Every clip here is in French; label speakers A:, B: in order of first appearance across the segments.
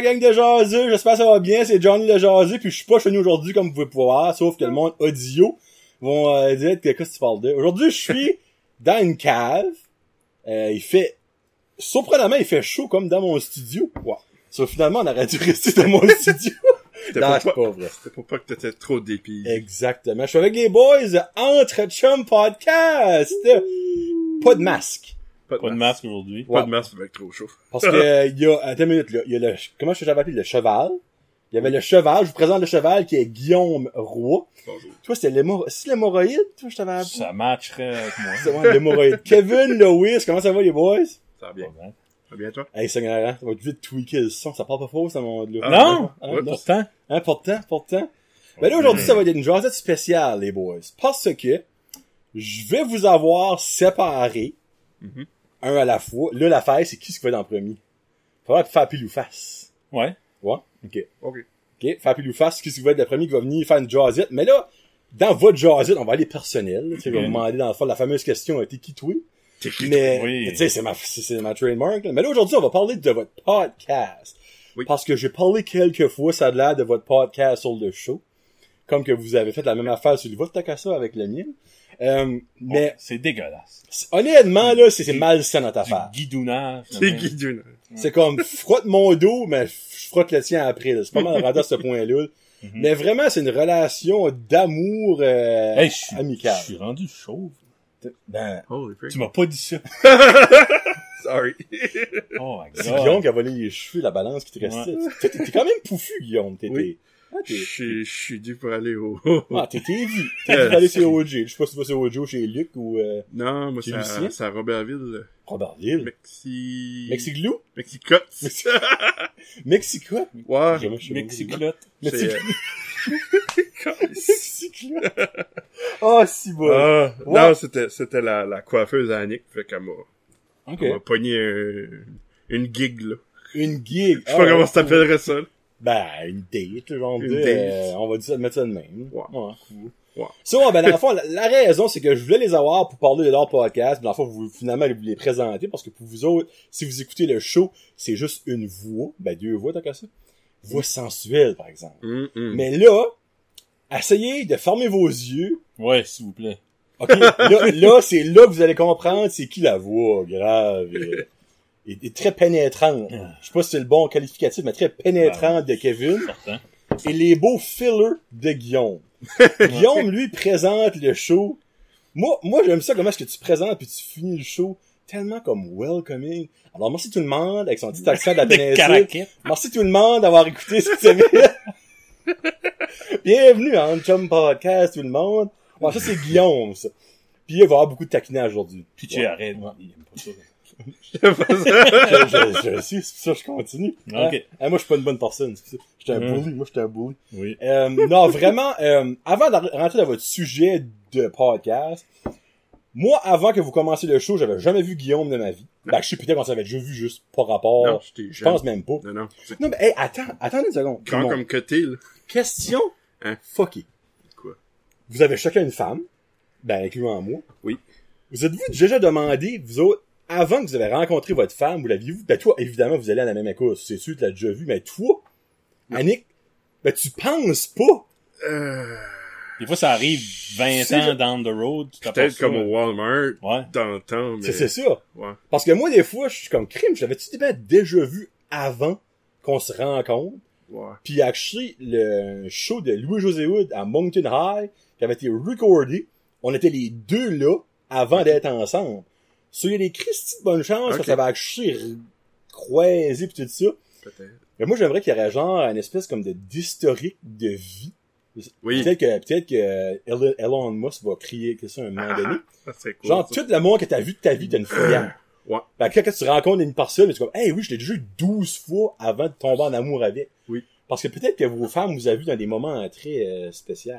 A: gang de jaseux? J'espère que ça va bien, c'est Johnny le jaseux, puis je suis pas chez nous aujourd'hui comme vous pouvez pouvoir, sauf que le monde audio vont euh, dire que qu'est-ce que tu parles de? Aujourd'hui, je suis dans une cave. Euh, il fait, surprenamment, il fait chaud comme dans mon studio. Wow. So, finalement, on aurait dû rester dans mon studio.
B: C'était pas,
A: pas vrai.
B: c'était pour pas que t'étais trop dépit.
A: Exactement. Je suis avec les boys Entre Chum Podcast. Pas de masque.
B: Pas de,
C: Pas de
B: masque.
C: masque aujourd'hui.
B: Pas de masque avec trop chaud.
A: Parce que euh, il y a attends une minute là, il y a le comment je j'avais appelé le cheval. Il y avait le cheval, je vous présente le cheval qui est Guillaume Roy.
B: Bonjour.
A: Toi c'était l'hémorroïde, c'est l'hémorroïde, toi je t'avais appelé.
C: Ça matcherait avec moi.
A: C'est moi l'hémorroïde. Kevin Lewis, comment ça va les boys?
B: Ça va bien. Ça va bien, toi?
A: Hey c'est ignorant, ça va vite tweaker le son, ça parle pas faux ça mon là.
B: Ah,
C: Non!
A: Hein,
B: Ouais.
C: Pourtant,
A: Hein, pourtant, pourtant. Ben là, aujourd'hui, ça va être une jasette spéciale, les boys. Parce que je vais vous avoir séparés,
B: Mhm.
A: Un à la fois. Là, l'affaire, c'est qui ce qui va être en premier? Faudra faire pile ou face.
C: ouais.
A: Ouais? OK.
B: Ok.
A: OK. Faire pile ou face, qui ce qui va être le premier qui va venir faire une jasette. Mais là, dans votre jasette, on va aller personnel. Tu sais, je vais vous demander dans le fond la fameuse question, t'es qui toi?
B: T'es qui,
A: Mais,
C: Oui.
A: tu sais, c'est ma, c'est ma trademark, là. Mais là, aujourd'hui, on va parler de votre podcast.
B: Oui.
A: Parce que j'ai parlé quelques fois, ça a l'air de votre podcast sur le show. Comme que vous avez fait la même affaire sur le vôtre, t'as ça avec le mien. Euh, mais,
C: Bon, c'est dégueulasse.
A: c'est- honnêtement, là, c'est c'est malsain notre affaire.
C: guidounage.
B: T'es qui, Dune?
A: C'est comme, frotte mon dos, mais je frotte le tien après, là. C'est pas mal à ce point-là.
C: Mhm.
A: Mais vraiment, c'est une relation d'amour, euh,
C: Hey, je suis,
A: amicale.
C: je suis rendu chauve.
A: Ben,
B: Holy.
C: Tu m'as pas dit ça.
B: Sorry.
C: Oh my
A: c'est. Guillaume qui a volé les cheveux, la balance qui te restait. T'es t'es quand même pouffu, Guillaume. T'es,
B: Oui.
A: Ah,
B: Je suis- je suis dû pour aller au...
A: Ah, t'es t'es vu. T'es vu d'aller chez OG. Je sais pas si tu vas chez OG chez Luc ou, euh,
B: Non, moi, c'est à,
A: Lucien?
B: c'est à Robertville.
A: Robertville.
B: Mexi...
A: Mexiglou?
B: Mexicotte.
A: Mexico?
B: Ouais.
A: Mexico.
B: euh,
A: Mexico. Ah, si bon.
B: Ah,
A: Ouais.
B: non, c'était, c'était la, la coiffeuse à Annick, fait qu'elle m'a,
A: ok.
B: elle m'a pogné un- une gig, là.
A: Une gig.
B: Je sais pas
A: Ah,
B: comment ça s'appellerait ça, là.
A: Ben, une date, genre
B: Une
A: de,
B: date.
A: euh, on va dire, mettre ça de même.
B: Ouais.
A: cool.
B: Ouais.
A: Ça, ben, dans le fond, la, la raison, c'est que je voulais les avoir pour parler de leur podcast, puis dans le fond, vous, finalement, vous les présenter, parce que pour vous autres, si vous écoutez le show, c'est juste une voix, ben, deux voix, tant qu'à ça. Voix sensuelle, par exemple.
B: Hum, hum.
A: Mais là, essayez de fermer vos yeux.
C: Ouais, s'il vous plaît.
A: OK, là, là c'est là que vous allez comprendre c'est qui la voix grave et- et très pénétrante. Je sais pas si c'est le bon qualificatif, mais très pénétrante de Kevin.
C: Certain.
A: Et les beaux fillers de Guillaume. Guillaume, lui, présente le show. Moi, moi j'aime ça comment est-ce que tu présentes puis tu finis le show? Tellement comme welcoming. Alors, merci tout le monde avec son petit accent de la péninsule. Merci tout le monde d'avoir écouté cette semaine. Bienvenue à Un Chum Podcast, tout le monde. Bon, ça, c'est Guillaume, ça. Puis il va y avoir beaucoup de taquinage aujourd'hui.
C: Puis tu arrêtes. Il aime pas ça.
A: Je, je, je sais, c'est pour ça que je continue.
C: Ok.
A: Hein? Hein, moi, je suis pas une bonne personne. c'est pour ça. J'étais un
C: Mm.
A: bully. Moi, j'étais un bully.
C: Oui.
A: Euh, non, vraiment, euh, avant de rentrer dans votre sujet de podcast, moi, avant que vous commenciez le show, j'avais jamais vu Guillaume de ma vie. Ben, je sais peut-être qu'on s'avait déjà vu juste par rapport.
B: Non, j'étais
A: je pense même pas.
B: Non, non.
A: Non, mais, hey, attends, attendez une seconde.
B: Grand comme que t'es, là.
A: Question
B: Hein?
A: fucky.
B: Quoi?
A: Vous avez chacun une femme, ben, incluant moi.
B: Oui.
A: Vous êtes-vous déjà demandé, vous autres, avant que vous avez rencontré votre femme, vous l'aviez-vous? Ben, toi, évidemment, vous allez à la même école, c'est sûr, tu l'as déjà vu, mais toi, Annick, ben, tu penses pas?
B: Euh,
C: Des fois, ça arrive 20
A: C'est
C: ans
A: le-
C: down the road.
B: peut-être comme au Walmart,
C: Ouais.
B: dans le temps, mais...
A: C'est c'est ça.
B: Ouais.
A: Parce que moi, des fois, je suis comme crime, ben, déjà vu avant qu'on se rencontre?
B: Ouais.
A: Puis actually, le show de Louis-José Wood à Moncton High, qui avait été recordé, on était les deux là avant d'être ensemble. So, il y a des Christy de bonne chance que ça va actually r- croiser pis tout ça.
B: Peut-être.
A: Mais moi, j'aimerais qu'il y aurait genre une espèce comme de d'historique de vie.
B: Oui.
A: Peut-être que, peut-être que Elon- Musk va crier que ça un moment donné.
B: Ça serait cool.
A: Genre,
B: ça.
A: tout l'amour que t'as vu de ta vie, t'as une filière.
B: Ouais.
A: Fait que quand tu rencontres une personne, tu comme, hey, oui, je l'ai déjà eu 12 fois avant de tomber en amour avec.
B: Oui.
A: Parce que peut-être que vos femmes vous avez vu dans des moments très euh, spéciaux.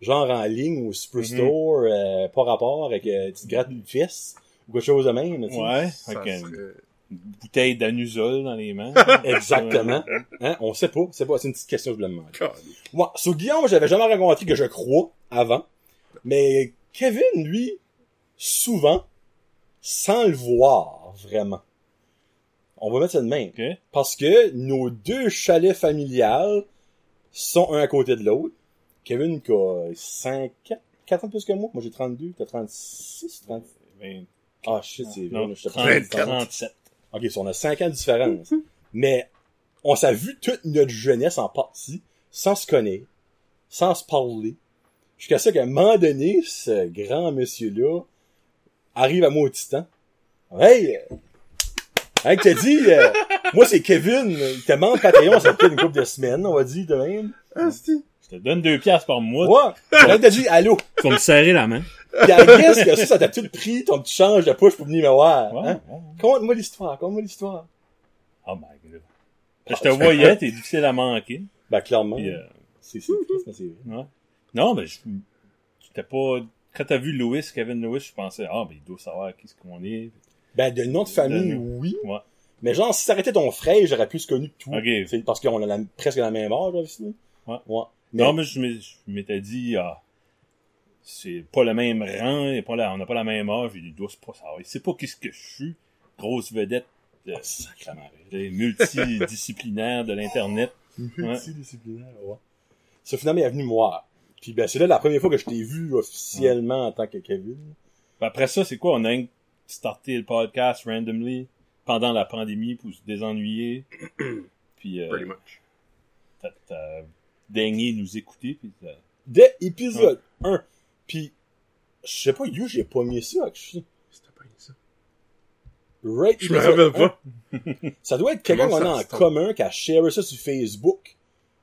A: Genre en ligne au Superstore,
B: Mhm.
A: euh, pas rapport avec euh, tu te grattes une fesse ou quelque chose de même. tu sais.
C: Ouais. Avec une
B: serait-
C: bouteille d'anusol dans les mains.
A: Exactement. Hein? On sait pas. C'est pas. C'est une petite question que je voulais demander. Moi, sur Guillaume, j'avais jamais rencontré que je crois avant. Mais Kevin, lui, souvent, sans le voir, vraiment. On va mettre ça de même.
C: OK?
A: Parce que nos deux chalets familiales sont un à côté de l'autre. Kevin qui a 5 4, 4 ans plus que moi. Moi j'ai 32, t'as 36, 30.
C: Ben,
A: Ah shit, c'est vrai.
C: 30,
B: 34.
C: 37.
A: Ok, so on a 5 ans de différence. Mais on s'est vu toute notre jeunesse en partie, sans se connaître, sans se parler. Jusqu'à ce qu'à un moment donné, ce grand monsieur-là arrive à moi au titan. Hey! Hey, t'as dit, euh, moi c'est Kevin, il te manque Patreon, ça fait une couple de semaines, on va dire de même.
B: Ah.
C: Je te donne deux piastres par mois.
A: Ouais! Là, t'as dit allô.
C: Vas me serrer la main.
A: À guess que ça, ça t'a tout pris, ton petit change de push pour venir me voir.
C: Ouais,
A: Hein?
C: ouais.
A: Conte-moi l'histoire, conte-moi l'histoire.
C: Oh my god. Je te voyais, t'es difficile à manquer.
A: Ben, clairement.
C: Puis, euh,
A: C'est, c'est mais c'est
C: ouais. Non, ben, je, t'étais pas, quand t'as vu Louis, Kevin Lewis, je pensais, ah, ben, il doit savoir qui ce qu'on est.
A: Ben, de nom de famille,
C: De-
A: oui.
C: Ouais.
A: Mais genre, si ça arrêtait ton frère, j'aurais plus connu que tout.
C: Ok.
A: C'est parce qu'on a la- presque la même âge, aussi.
C: Ouais.
A: Ouais. Mais,
C: Non, mais je m'ai- je m'étais dit, ah, c'est pas le même rang, et pas la- on n'a pas la même âge, il doit pas savoir. Il sait pas qu'est-ce que je suis. Grosse vedette,
A: Ah, sacrément.
C: multidisciplinaire de l'Internet.
A: Multidisciplinaire, ouais. Ça, finalement, il est venu me voir. Puis ben, c'est là la première fois que je t'ai vu officiellement en tant que Kevin.
C: Après ça, c'est quoi? On a starté le podcast randomly pendant la pandémie pour se désennuyer. Puis, euh,
B: Pretty much.
C: t'as, t'as daigné nous écouter. Puis t'as-
A: Dès épisode 1. Puis, je sais pas, you, j'ai pas mis ça. Je suis-
B: C'était pas ça.
A: Right,
B: Je me rappelle
A: 1.
B: pas.
A: Ça doit être quelqu'un qu'on a en commun qui a share ça sur Facebook.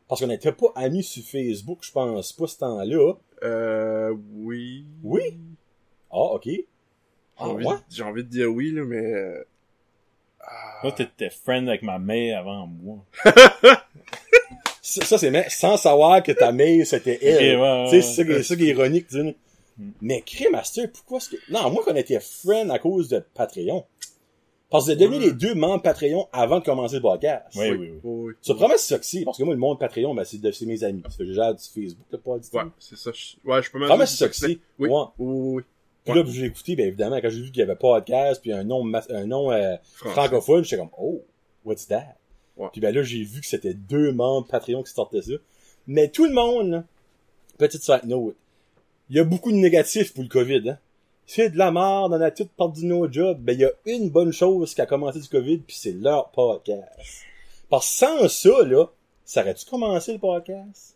A: Parce qu'on n'était pas amis sur Facebook, je pense pas, ce temps-là.
B: Euh, oui.
A: Oui? Ah, ok.
B: J'ai
A: Ah,
B: envie,
A: ouais?
B: j'ai envie de dire oui, là, mais... euh, ah.
C: Toi, t'étais friend avec ma mère avant moi.
A: Ça, ça, c'est mais sans savoir que ta mère, c'était elle.
C: Ok, ouais,
A: tu sais,
C: ouais,
A: c'est ça, qui est-
C: ouais.
A: c'est ça qui est ironique, tu sais.
C: Hmm.
A: Mais crime, Master, pourquoi est-ce que... Non, moi, qu'on était friends à cause de Patreon. Parce que vous devenus
B: Ouais.
A: les deux membres Patreon avant de commencer le podcast.
C: Oui, oui, oui.
B: oui.
A: Ça promet c'est ça que c'est, parce que moi, le monde Patreon, ben, c'est de- c'est mes amis. C'est déjà du Facebook, là, pas du tout.
B: Ouais, c'est ça. je- Ouais, je peux même
A: Promet c'est.
B: Oui.
A: Ouais.
B: Oui, oui, oui.
A: Puis
B: Ouais.
A: là, j'ai écouté, ben évidemment, quand j'ai vu qu'il y avait podcast, puis un nom, un nom euh, francophone, j'étais comme, oh, what's that?
B: Ouais.
A: Puis ben là, j'ai vu que c'était deux membres Patreon qui sortaient ça. Mais tout le monde, là, petite side note, il y a beaucoup de négatifs pour le COVID, hein. C'est de la merde, on a toutes perdu nos jobs. Ben, il y a une bonne chose qui a commencé du COVID, puis c'est leur podcast. Parce que sans ça, là, ça aurait-tu commencé le podcast?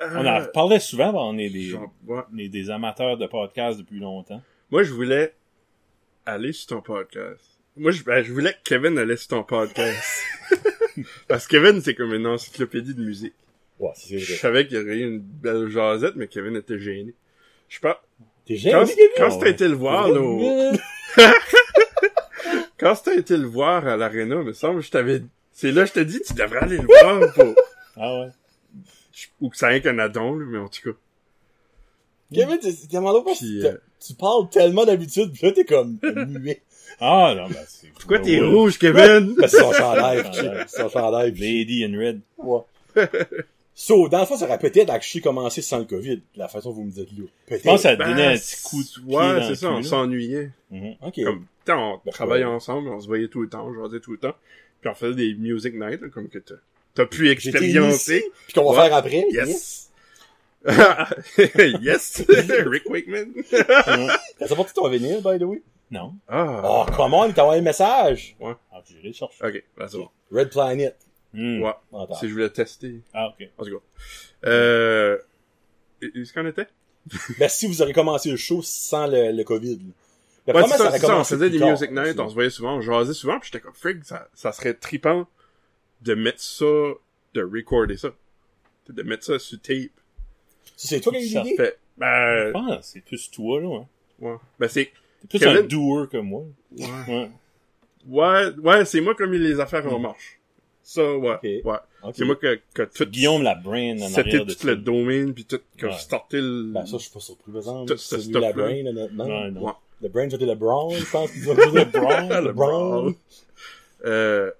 C: On en parlait souvent, ben, on est des,
B: Genre, ouais.
C: on est des amateurs de podcast depuis longtemps.
B: Moi, je voulais aller sur ton podcast. Moi, je, ben, je voulais que Kevin allait sur ton podcast. Parce que Kevin, c'est comme une encyclopédie de musique.
A: Ouais, c'est
B: Je savais qu'il y aurait eu une belle jasette, mais Kevin était gêné. Je pense,
A: T'es
B: quand,
A: gêné, Kevin?
B: quand t'as été le voir, là, au- quand t'as été le voir à l'aréna, me semble, je t'avais, c'est là, je t'ai dit, tu devrais aller le voir pour,
C: Ah ouais.
B: ou que ça ait qu'un addon, là, mais en tout cas.
A: Kevin, t'es t'es que
B: euh,
A: tu parles tellement d'habitude, pis là, t'es comme muet.
C: Ah, non, ben, c'est...
B: Pourquoi t'es
C: Ouais.
B: rouge, Kevin?
A: Ben, c'est son chandail, son chandail,
C: Lady in Red.
A: Ouais. So, dans le fond, ça aurait peut-être actually commencé sans le COVID, la façon dont vous me dites là. Peut-être.
C: Je pense que ça
B: Ben,
C: donnait un petit coup de pied
B: Ouais, c'est ça, on s'ennuyait.
C: Mhm.
A: Ok.
B: Comme, t'sais, on
A: Ben,
B: travaillait
A: ouais.
B: ensemble, on se voyait tout le temps, on jasait tout le temps. Puis on faisait des music nights, là, comme que t'as, t'as pu
A: ici, Pis qu'on va
B: Ouais.
A: faire après.
B: Yes. yes. Rick Wakeman.
A: T'as porté ton vinyle, by the way?
C: Non.
B: ah.
A: Oh, comment, il t'a envoyé un message.
C: Ah, j'ai les chercher.
B: Ok, ben c'est bon.
A: Red Planet.
C: Hmm.
B: Ouais.
A: Attends.
B: Si je voulais tester.
C: Ah, ok.
B: En tout cas. Euh, est-ce qu'on était?
A: Ben, si vous aurez commencé le show sans le, le COVID. là. La
B: Ouais, ça, c'est ça, on faisait des
A: tard,
B: music nights,
A: aussi.
B: on se voyait souvent, on jasait souvent, puis j'étais comme, frig, ça, ça serait trippant de mettre ça, de recorder ça. De mettre ça sur tape.
A: Ça, C'est toi qui as eu
C: Ça
A: l'idée?
B: Ben,
C: Je pense c'est plus toi, là, ouais.
B: ouais. Ben, c'est,
C: plus
B: Kevin-
C: un doer que moi.
B: ouais.
C: Ouais.
B: Ouais, ouais, c'est moi comme les affaires en marche. Ça, ouais,
A: Ok.
B: ouais.
A: Ok.
B: C'est moi que, que tout,
C: Guillaume la brain en
B: c'était
C: arrière de
B: tout le domaine, puis tout, que
C: Ouais.
B: je startais le...
A: Ben, ça, je suis pas surpris, par exemple.
B: Tout
A: C'est
B: ce
A: la brain, honnêtement.
C: Ouais, non.
B: Ouais.
A: Le brain, c'était le brown, je pense. qu'ils ont le brown.
B: le
A: Le brown.
B: Euh,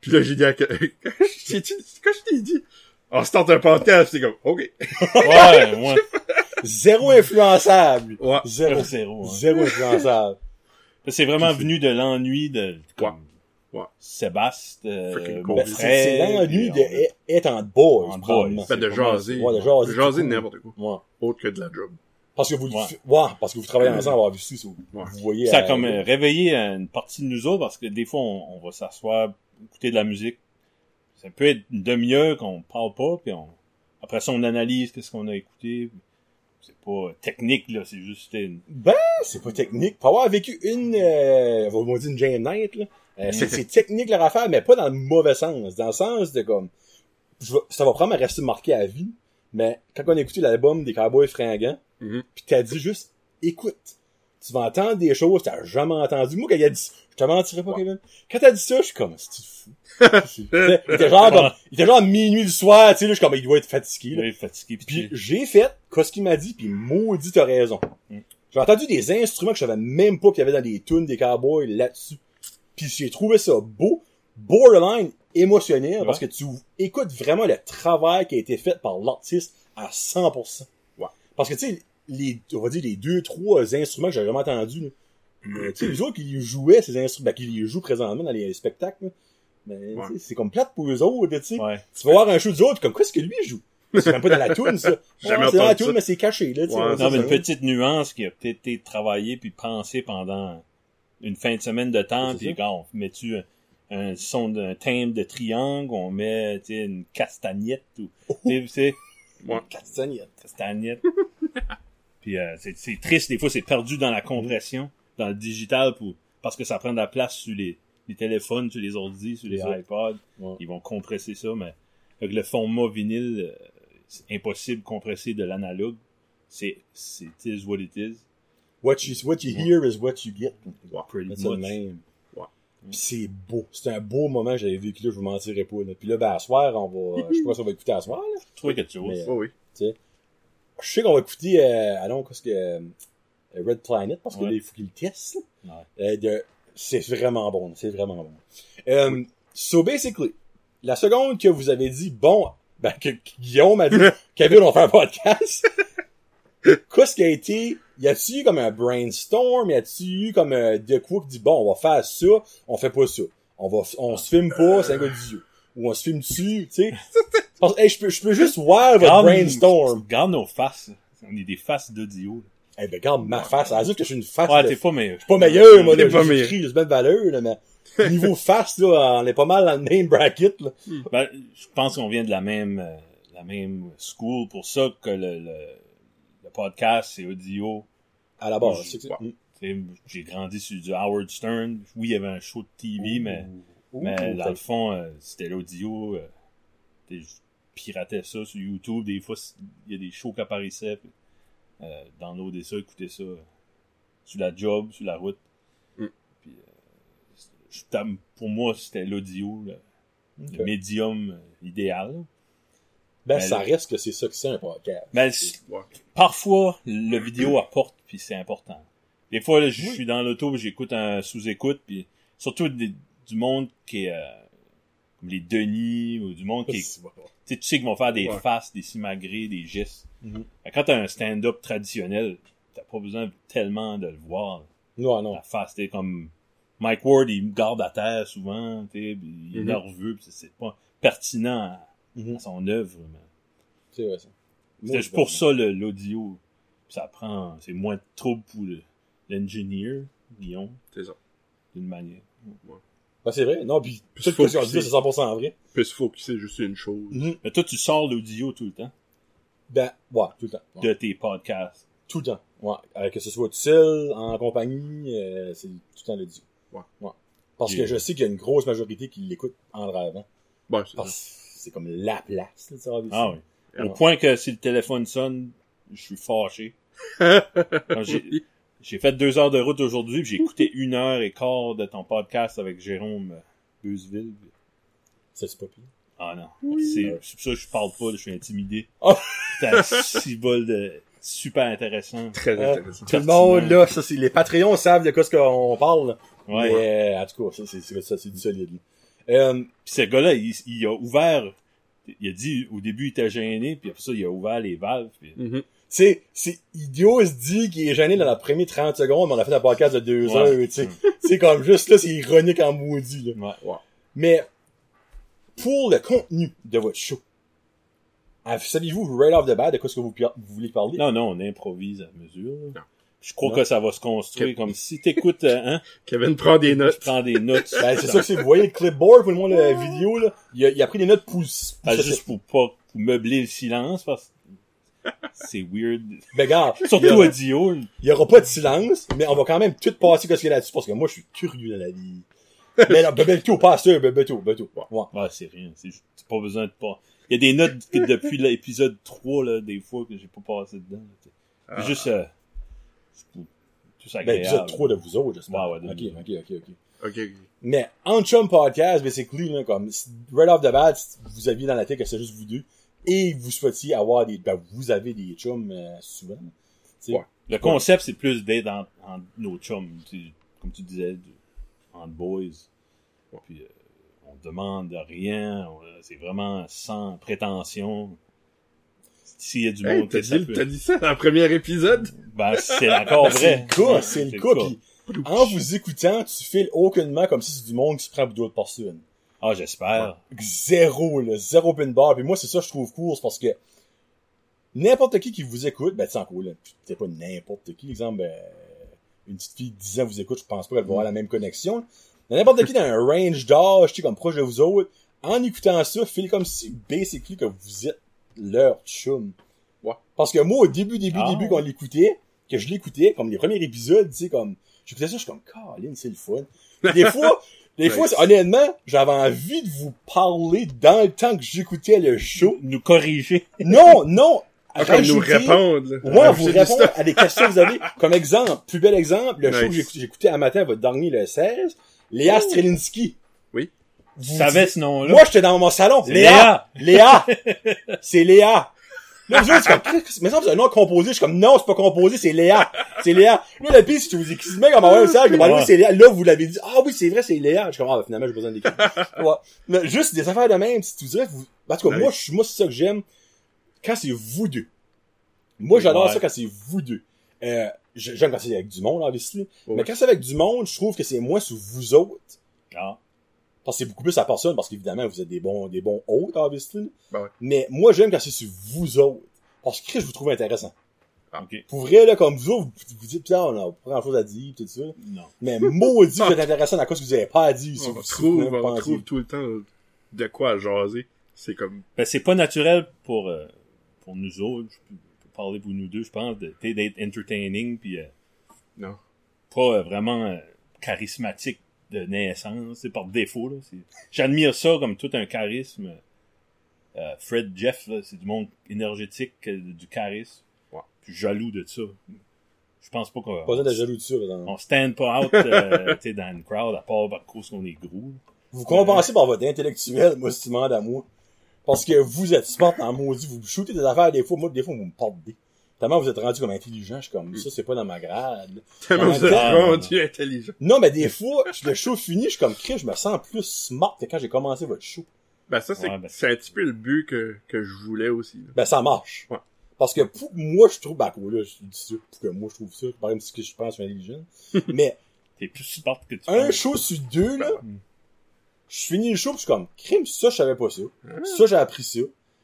B: puis là, j'ai dit à que, quand j'ai dit, quand je t'ai dit, on start un podcast, c'est comme, ok.
C: Ouais, ouais.
A: Zéro influençable.
B: Ouais.
A: Zéro.
C: Zéro, hein.
A: Zéro influençable.
C: C'est vraiment venu de l'ennui de, comme,
B: Ouais.
C: Sébastien, euh,
B: cool.
A: Ben, c'est
C: frère.
A: c'est l'ennui de être- être en boys,
C: En
A: probablement.
C: boys.
B: Ben, de jaser.
A: Ouais, de jaser.
B: De jaser n'importe quoi.
A: Ouais.
B: Autre que de la job.
A: Parce que vous,
C: Ouais.
A: ouais, parce que vous travaillez ensemble, avoir vu ça, vous,
B: Ouais.
A: vous voyez.
C: Ça a
A: euh,
C: comme euh, réveillé une partie de nous autres parce que des fois, on, on va s'asseoir, écouter de la musique. Ça peut être une demi-heure qu'on parle pas, puis on, après ça, on analyse qu'est-ce qu'on a écouté. C'est pas technique, là, c'est juste une...
A: Ben, c'est pas technique. Pour avoir vécu une, euh, on va dire une Jane Night, là, euh, c'est, technique leur affaire, mais pas dans le mauvais sens. Dans le sens de comme, je ça va probablement rester marqué à vie, mais quand on a écouté l'album des Cowboys fringants,
B: Mhm.
A: pis t'as dit juste, écoute, tu vas entendre des choses que t'as jamais entendu. Moi, quand il a dit, je te mentirais pas, Kevin. Quand t'as dit ça, je suis comme, c'est fou? il était genre comme, il était genre minuit du soir, tu sais, là, je suis comme, il doit être fatigué, là.
C: Là, fatigué, puis
A: j'ai fait ce qu'il m'a dit, puis maudit t'as raison.
C: Mm.
A: J'ai entendu des instruments que je savais même pas qu'il y avait dans des tunes des cowboys là-dessus. Puis j'ai trouvé ça beau, borderline émotionnel,
C: Ouais.
A: parce que tu écoutes vraiment le travail qui a été fait par l'artiste à 100%.
B: Ouais.
A: Parce que tu sais, les, on va dire les deux, trois instruments que j'ai jamais entendus, là. Mais, tu sais, les autres qui jouaient ces instruments, ben, qui les jouent présentement dans les spectacles, là. mais
B: Ouais.
A: tu sais, c'est comme plate pour eux autres, tu sais.
C: Ouais.
A: Tu vas voir un show des autres, comme quoi est-ce que lui joue? C'est même pas dans la tune, ça.
B: Jamais
A: Ouais, c'est dans la
B: entendu
A: tune,
B: ça.
A: mais c'est caché, là, tu sais.
C: Non, mais une
A: ça.
C: petite nuance qui a peut-être été travaillée puis pensée pendant une fin de semaine de temps, puis on met-tu un, un son d'un thème de triangle, on met tu sais, une castagnette ou tu sais,
B: Ouais.
A: Castagnette.
C: castagnette. puis euh, c'est triste des fois c'est perdu dans la compression, dans le digital pour parce que ça prend de la place sur les, les téléphones, sur les ordi, sur les iPods,
A: Ouais.
C: ils vont compresser ça mais avec le format vinyle euh, c'est impossible de compresser de l'analogue. C'est c'est it is what it is.
A: What you, what you hear is what you get.
C: Pretty much.
A: même. C'est beau. C'est un beau moment que j'avais vécu là, je vous mentirais pas, là. Puis là, ben, à soir, on va, je sais pas si on va écouter à soir, là.
C: Je trouvais quelque chose.
A: Mais-
B: Oh oui.
A: Je sais qu'on va écouter, euh, allons, qu'est-ce que, euh, Red Planet, parce que
C: Ouais.
A: faut qu'il le teste.
C: Ouais.
A: Euh, c'est vraiment bon, c'est vraiment bon. Euh, so basically, la seconde que vous avez dit, bon, ben, que, que Guillaume a dit, Kevin, on fait un podcast. Qu'est-ce qui a été, y a-tu eu comme un brainstorm, y a-tu eu comme un de quoi qui dit, bon, on va faire ça, on fait pas ça. On va, on se filme pas, c'est un gars d'yeux. Ou on se filme dessus, tu sais. Parce que, hey, je peux, je peux juste voir votre brainstorm.
C: Regarde nos faces. On est des faces d'audio.
A: Eh ben, regarde ma face. Ça veut dire que je suis une face
C: Ouais,
A: de
C: t'es pas meilleur.
A: pas meilleur, moi,
B: T'es
A: là,
B: pas
A: j'ai
B: meilleur.
A: écrit, j'ai belle valeur, là, mais niveau face, là, on est pas mal dans le même bracket, là.
C: Ben, je pense qu'on vient de la même, euh, la même school pour ça que le, le, le podcast, c'est audio.
A: À la base,
C: Je-
A: c'est
C: J'ai grandi sur du Howard Stern. Oui, il y avait un show de TV, mais,
A: Ouh,
C: mais
A: ouh,
C: dans le fond, euh, c'était l'audio. Euh, piratais ça sur YouTube. Des fois, il y a des shows qui apparaissaient. Puis, euh, downloader ça, écouter ça. euh, sur la job, sur la route.
B: Mm.
C: Puis, euh, pour moi, c'était l'audio, le, médium euh, idéal.
A: Ben,
C: Ben,
A: ça
C: là-
A: reste que c'est ça que c'est un podcast.
B: Ouais.
C: parfois, le vidéo apporte, puis c'est important. Des fois, là, je
A: Oui.
C: suis dans l'auto, j'écoute un sous-écoute, puis surtout des- du monde qui est euh, comme les Denis, ou du monde qui est... Tu sais, tu sais qu'ils vont faire des
B: Ouais.
C: faces, des simagrées, des gestes. Fait que Quand t'as un stand-up traditionnel, t'as pas besoin tellement de le voir.
A: Non, non.
C: La face, t'es comme... Mike Ward, il me garde à terre souvent, tu sais, puis il est
B: Mhm.
C: nerveux, puis c'est pas pertinent à,
A: Mhm.
C: à son œuvre, mais...
A: C'est vrai, ça.
C: C'est pour ça le- l'audio. Ça prend. C'est moins de trouble pour le- l'ingénieur, Guillaume,
B: C'est ça.
C: d'une manière.
A: Ben, c'est vrai. Non, pis,
B: Puis
A: tout
B: faut
A: ce que tu
B: que
A: dis,
B: c'est-
A: c'est 100% vrai.
B: Puis se focuser juste une chose.
A: Mhm.
C: Mais toi, tu sors l'audio tout le temps?
A: Ben, ouais, tout le temps. Ouais.
C: de tes podcasts.
A: Tout le temps. Ouais. Euh, que ce soit tout seul, en compagnie, euh, c'est tout le temps le dit.
B: Ouais.
A: Ouais. Parce
C: Yeah.
A: que je sais qu'il y a une grosse majorité qui l'écoute en drivant.
B: Bon, c'est
A: Parce
B: ça.
A: que c'est comme la place, là, ça va
C: Ah oui.
A: Ouais.
C: Au point que si le téléphone sonne, je suis fâché. J'ai- fait deux heures de route aujourd'hui, puis j'ai écouté une heure et quart de ton podcast avec Jérôme Beuzeville.
A: Ça, c'est pas pire.
C: Ah non. C'est c'est pour ça que je parle pas, je suis intimidé.
A: Oh.
C: T'as six bol de super intéressant.
B: Très
A: Euh,
B: intéressant.
A: Tout le monde, là, ça, c'est, les Patreons savent de quoi ce qu'on parle, là.
C: Ouais.
A: Mais, euh, en tout cas, ça, c'est, c'est, ça, c'est du solide, là. Euh,
C: Puis ce gars-là, il, il a ouvert, il a dit au début il était gêné, puis après ça il a ouvert les valves. Puis
B: Mhm.
A: C'est, c'est idiot, il se dit qu'il est gêné dans la première 30 secondes, mais on a fait un podcast de deux
C: Ouais.
A: heures, tu sais. C'est comme juste là, c'est ironique en maudit, là.
C: Ouais.
A: Mais, pour le contenu de votre show, ah, savez-vous, right off the bat, de quoi est-ce que vous, vous voulez parler?
C: Non, non, on improvise à mesure. là.
B: Non.
C: Je crois
A: Non.
C: que ça va se construire comme si t'écoutes, euh, hein,
B: Kevin prend des notes.
C: prends des notes.
A: Ben, c'est ça que c'est, vous voyez le clipboard, pour le monde, la vidéo, là. Il a, il a pris des notes pour, pour
C: Ben,
A: se-
C: juste pour pas pour meubler le silence, parce que c'est weird.
A: Ben, regarde.
C: Surtout
A: aura,
C: audio.
A: il y aura pas de silence, mais on va quand même tout passer qu'est-ce qu'il y a là-dessus, parce que moi, je suis curieux dans la vie. mais non, ben, ben, tout, pas ça, ben, ben, tout, ben, tout. Ouais.
C: Ouais, c'est rien. C'est pas besoin de pas. Il y a des notes que depuis l'épisode 3, là, des fois, que j'ai pas passé dedans. là,
B: Ah.
C: juste, euh, tout
A: Ben,
C: agréable.
A: épisode 3 de vous autres, j'espère.
C: Ouais, ouais, de
A: ok,
C: nous.
A: ok, ok, ok.
B: Ok.
A: Mais, en chum podcast, basically, là, comme, right off the bat, vous aviez dans la tête que c'est juste vous deux, et vous souhaitiez avoir des, ben, vous avez des chums, euh, souvent.
B: Ouais.
C: Le concept, c'est plus d'être en, en nos chums, tu sais, comme tu disais, en boys. Puis, euh, on demande rien, on- c'est vraiment sans prétention. S'il y a du
B: Hey,
C: monde
B: t'as dit,
C: peut-
B: t'as dit ça dans le premier épisode?
C: Ben, c'est encore
A: C'est
C: vrai.
A: le cas,
C: Ouais,
A: c'est le cas, pis en vous écoutant, tu files aucunement comme si c'est du monde qui se prend pour d'autres personnes.
C: Ah, j'espère.
A: Zéro, là, zéro pin bar. Puis moi, c'est ça que je trouve cool, c'est parce que n'importe qui qui vous écoute, ben, tu sais, encore là, c'est pas n'importe qui. Exemple, ben, une petite fille de 10 ans vous écoute, je pense pas qu'elle va avoir la même connexion. Mais n'importe qui dans un range d'âge, tu sais, comme proche de vous autres, en écoutant ça, file comme si, basically, que vous êtes leur chum.
B: Ouais.
A: Parce que moi, au début, début,
C: Ah.
A: début, quand on l'écoutait, que je l'écoutais, comme les premiers épisodes, tu sais, comme, j'écoutais ça, je suis comme, Caroline, c'est le fun. Puis Des fois, des fois, honnêtement, j'avais envie de vous parler dans le temps que j'écoutais le show.
C: Nous corriger.
A: Non, non!
B: Ah, comme nous répondre, là.
A: Ouais, vous répondre à des questions que vous avez. Comme exemple, plus bel exemple, le
B: Nice.
A: show que écouté un matin, votre dernier, le 16, Léa Strelinski.
B: Oui.
A: Vous dites-
C: ce nom-là?
A: Moi, j'étais dans mon salon. Léa! Léa! c'est Léa! Là, comme, mais ça, c'est un nom composé. Je suis comme, non, c'est pas composé, c'est Léa. C'est Léa. Là, la piste, si tu vous écrivez, mec, on m'a envoyé un message, comme, ah, oui, c'est Léa. Là, vous l'avez dit, ah oui, c'est vrai, c'est Léa. Je suis comme, ah, finalement, j'ai besoin d'écrire. ouais. Mais juste des affaires de même, si tu dirais, vous, en tout cas,
B: Ouais.
A: moi, je suis, moi, c'est ça que j'aime. Quand c'est vous deux. Moi, j'adore
C: Ouais.
A: ça quand c'est vous deux. Euh, j'aime quand c'est avec du monde, obviously.
B: Ouais.
A: Mais quand c'est avec du monde, je trouve que c'est moins sur vous autres.
C: Ah.
A: Parce que c'est beaucoup plus à personne, parce qu'évidemment, vous êtes des bons, des bons hôtes, obviously.
B: Ben ouais.
A: Mais moi, j'aime quand c'est sur vous autres. Parce que Chris, je vous trouve intéressant.
C: OK.
A: Pour vrai, là, comme vous autres, vous, vous dites, putain, on a pas grand chose à dire, tout ça.
C: Non.
A: Mais maudit, vous êtes intéressant à cause que vous avez pas à dire. si
B: On trouve,
A: vous
B: on trouve tout le temps de quoi jaser. C'est comme,
C: Ben, c'est pas naturel pour, euh, pour nous autres. Je peux parler pour nous deux, je pense, de- t'sais, d'être entertaining puis euh,
B: non.
C: pas euh, vraiment euh, charismatique de naissance, c'est par défaut. Là. C'est- J'admire ça comme tout un charisme. Euh, Fred Jeff, là, c'est du monde énergétique, euh, du charisme.
B: Ouais.
C: Puis jaloux de ça. Je pense pas qu'on
A: Pas besoin d'être jaloux de ça,
C: on stand pas out euh, dans une crowd à part par cause qu'on est gros.
A: Vous compensez par votre intellectuel, moi, si tu demandes à moi. Parce que vous êtes smart en maudit, vous shootez des affaires des fois, moi, des fois, vous me portez. Tellement vous êtes rendu comme intelligent, je suis comme, ça, c'est pas dans ma grade.
B: Tellement vous êtes rendu intelligent.
A: Non, mais des fois, le show fini, je suis comme, Chris, je me sens plus smart que quand j'ai commencé votre show.
B: Ben ça, c'est
C: Ouais, ben-
B: c'est un petit peu le but que, que je voulais aussi. là.
A: Ben, ça marche.
B: Ouais.
A: Parce que pour moi, je trouve, ben, quoi, là, je dis ça, pour que moi, je trouve ça, par exemple, ce que je pense, je suis intelligent. mais,
C: T'es plus smart que tu
A: un
C: penses.
A: show sur deux, là, je finis le show, pis je suis comme, crime, ça, je savais pas ça.
B: Ah.
A: Ça, j'ai appris ça.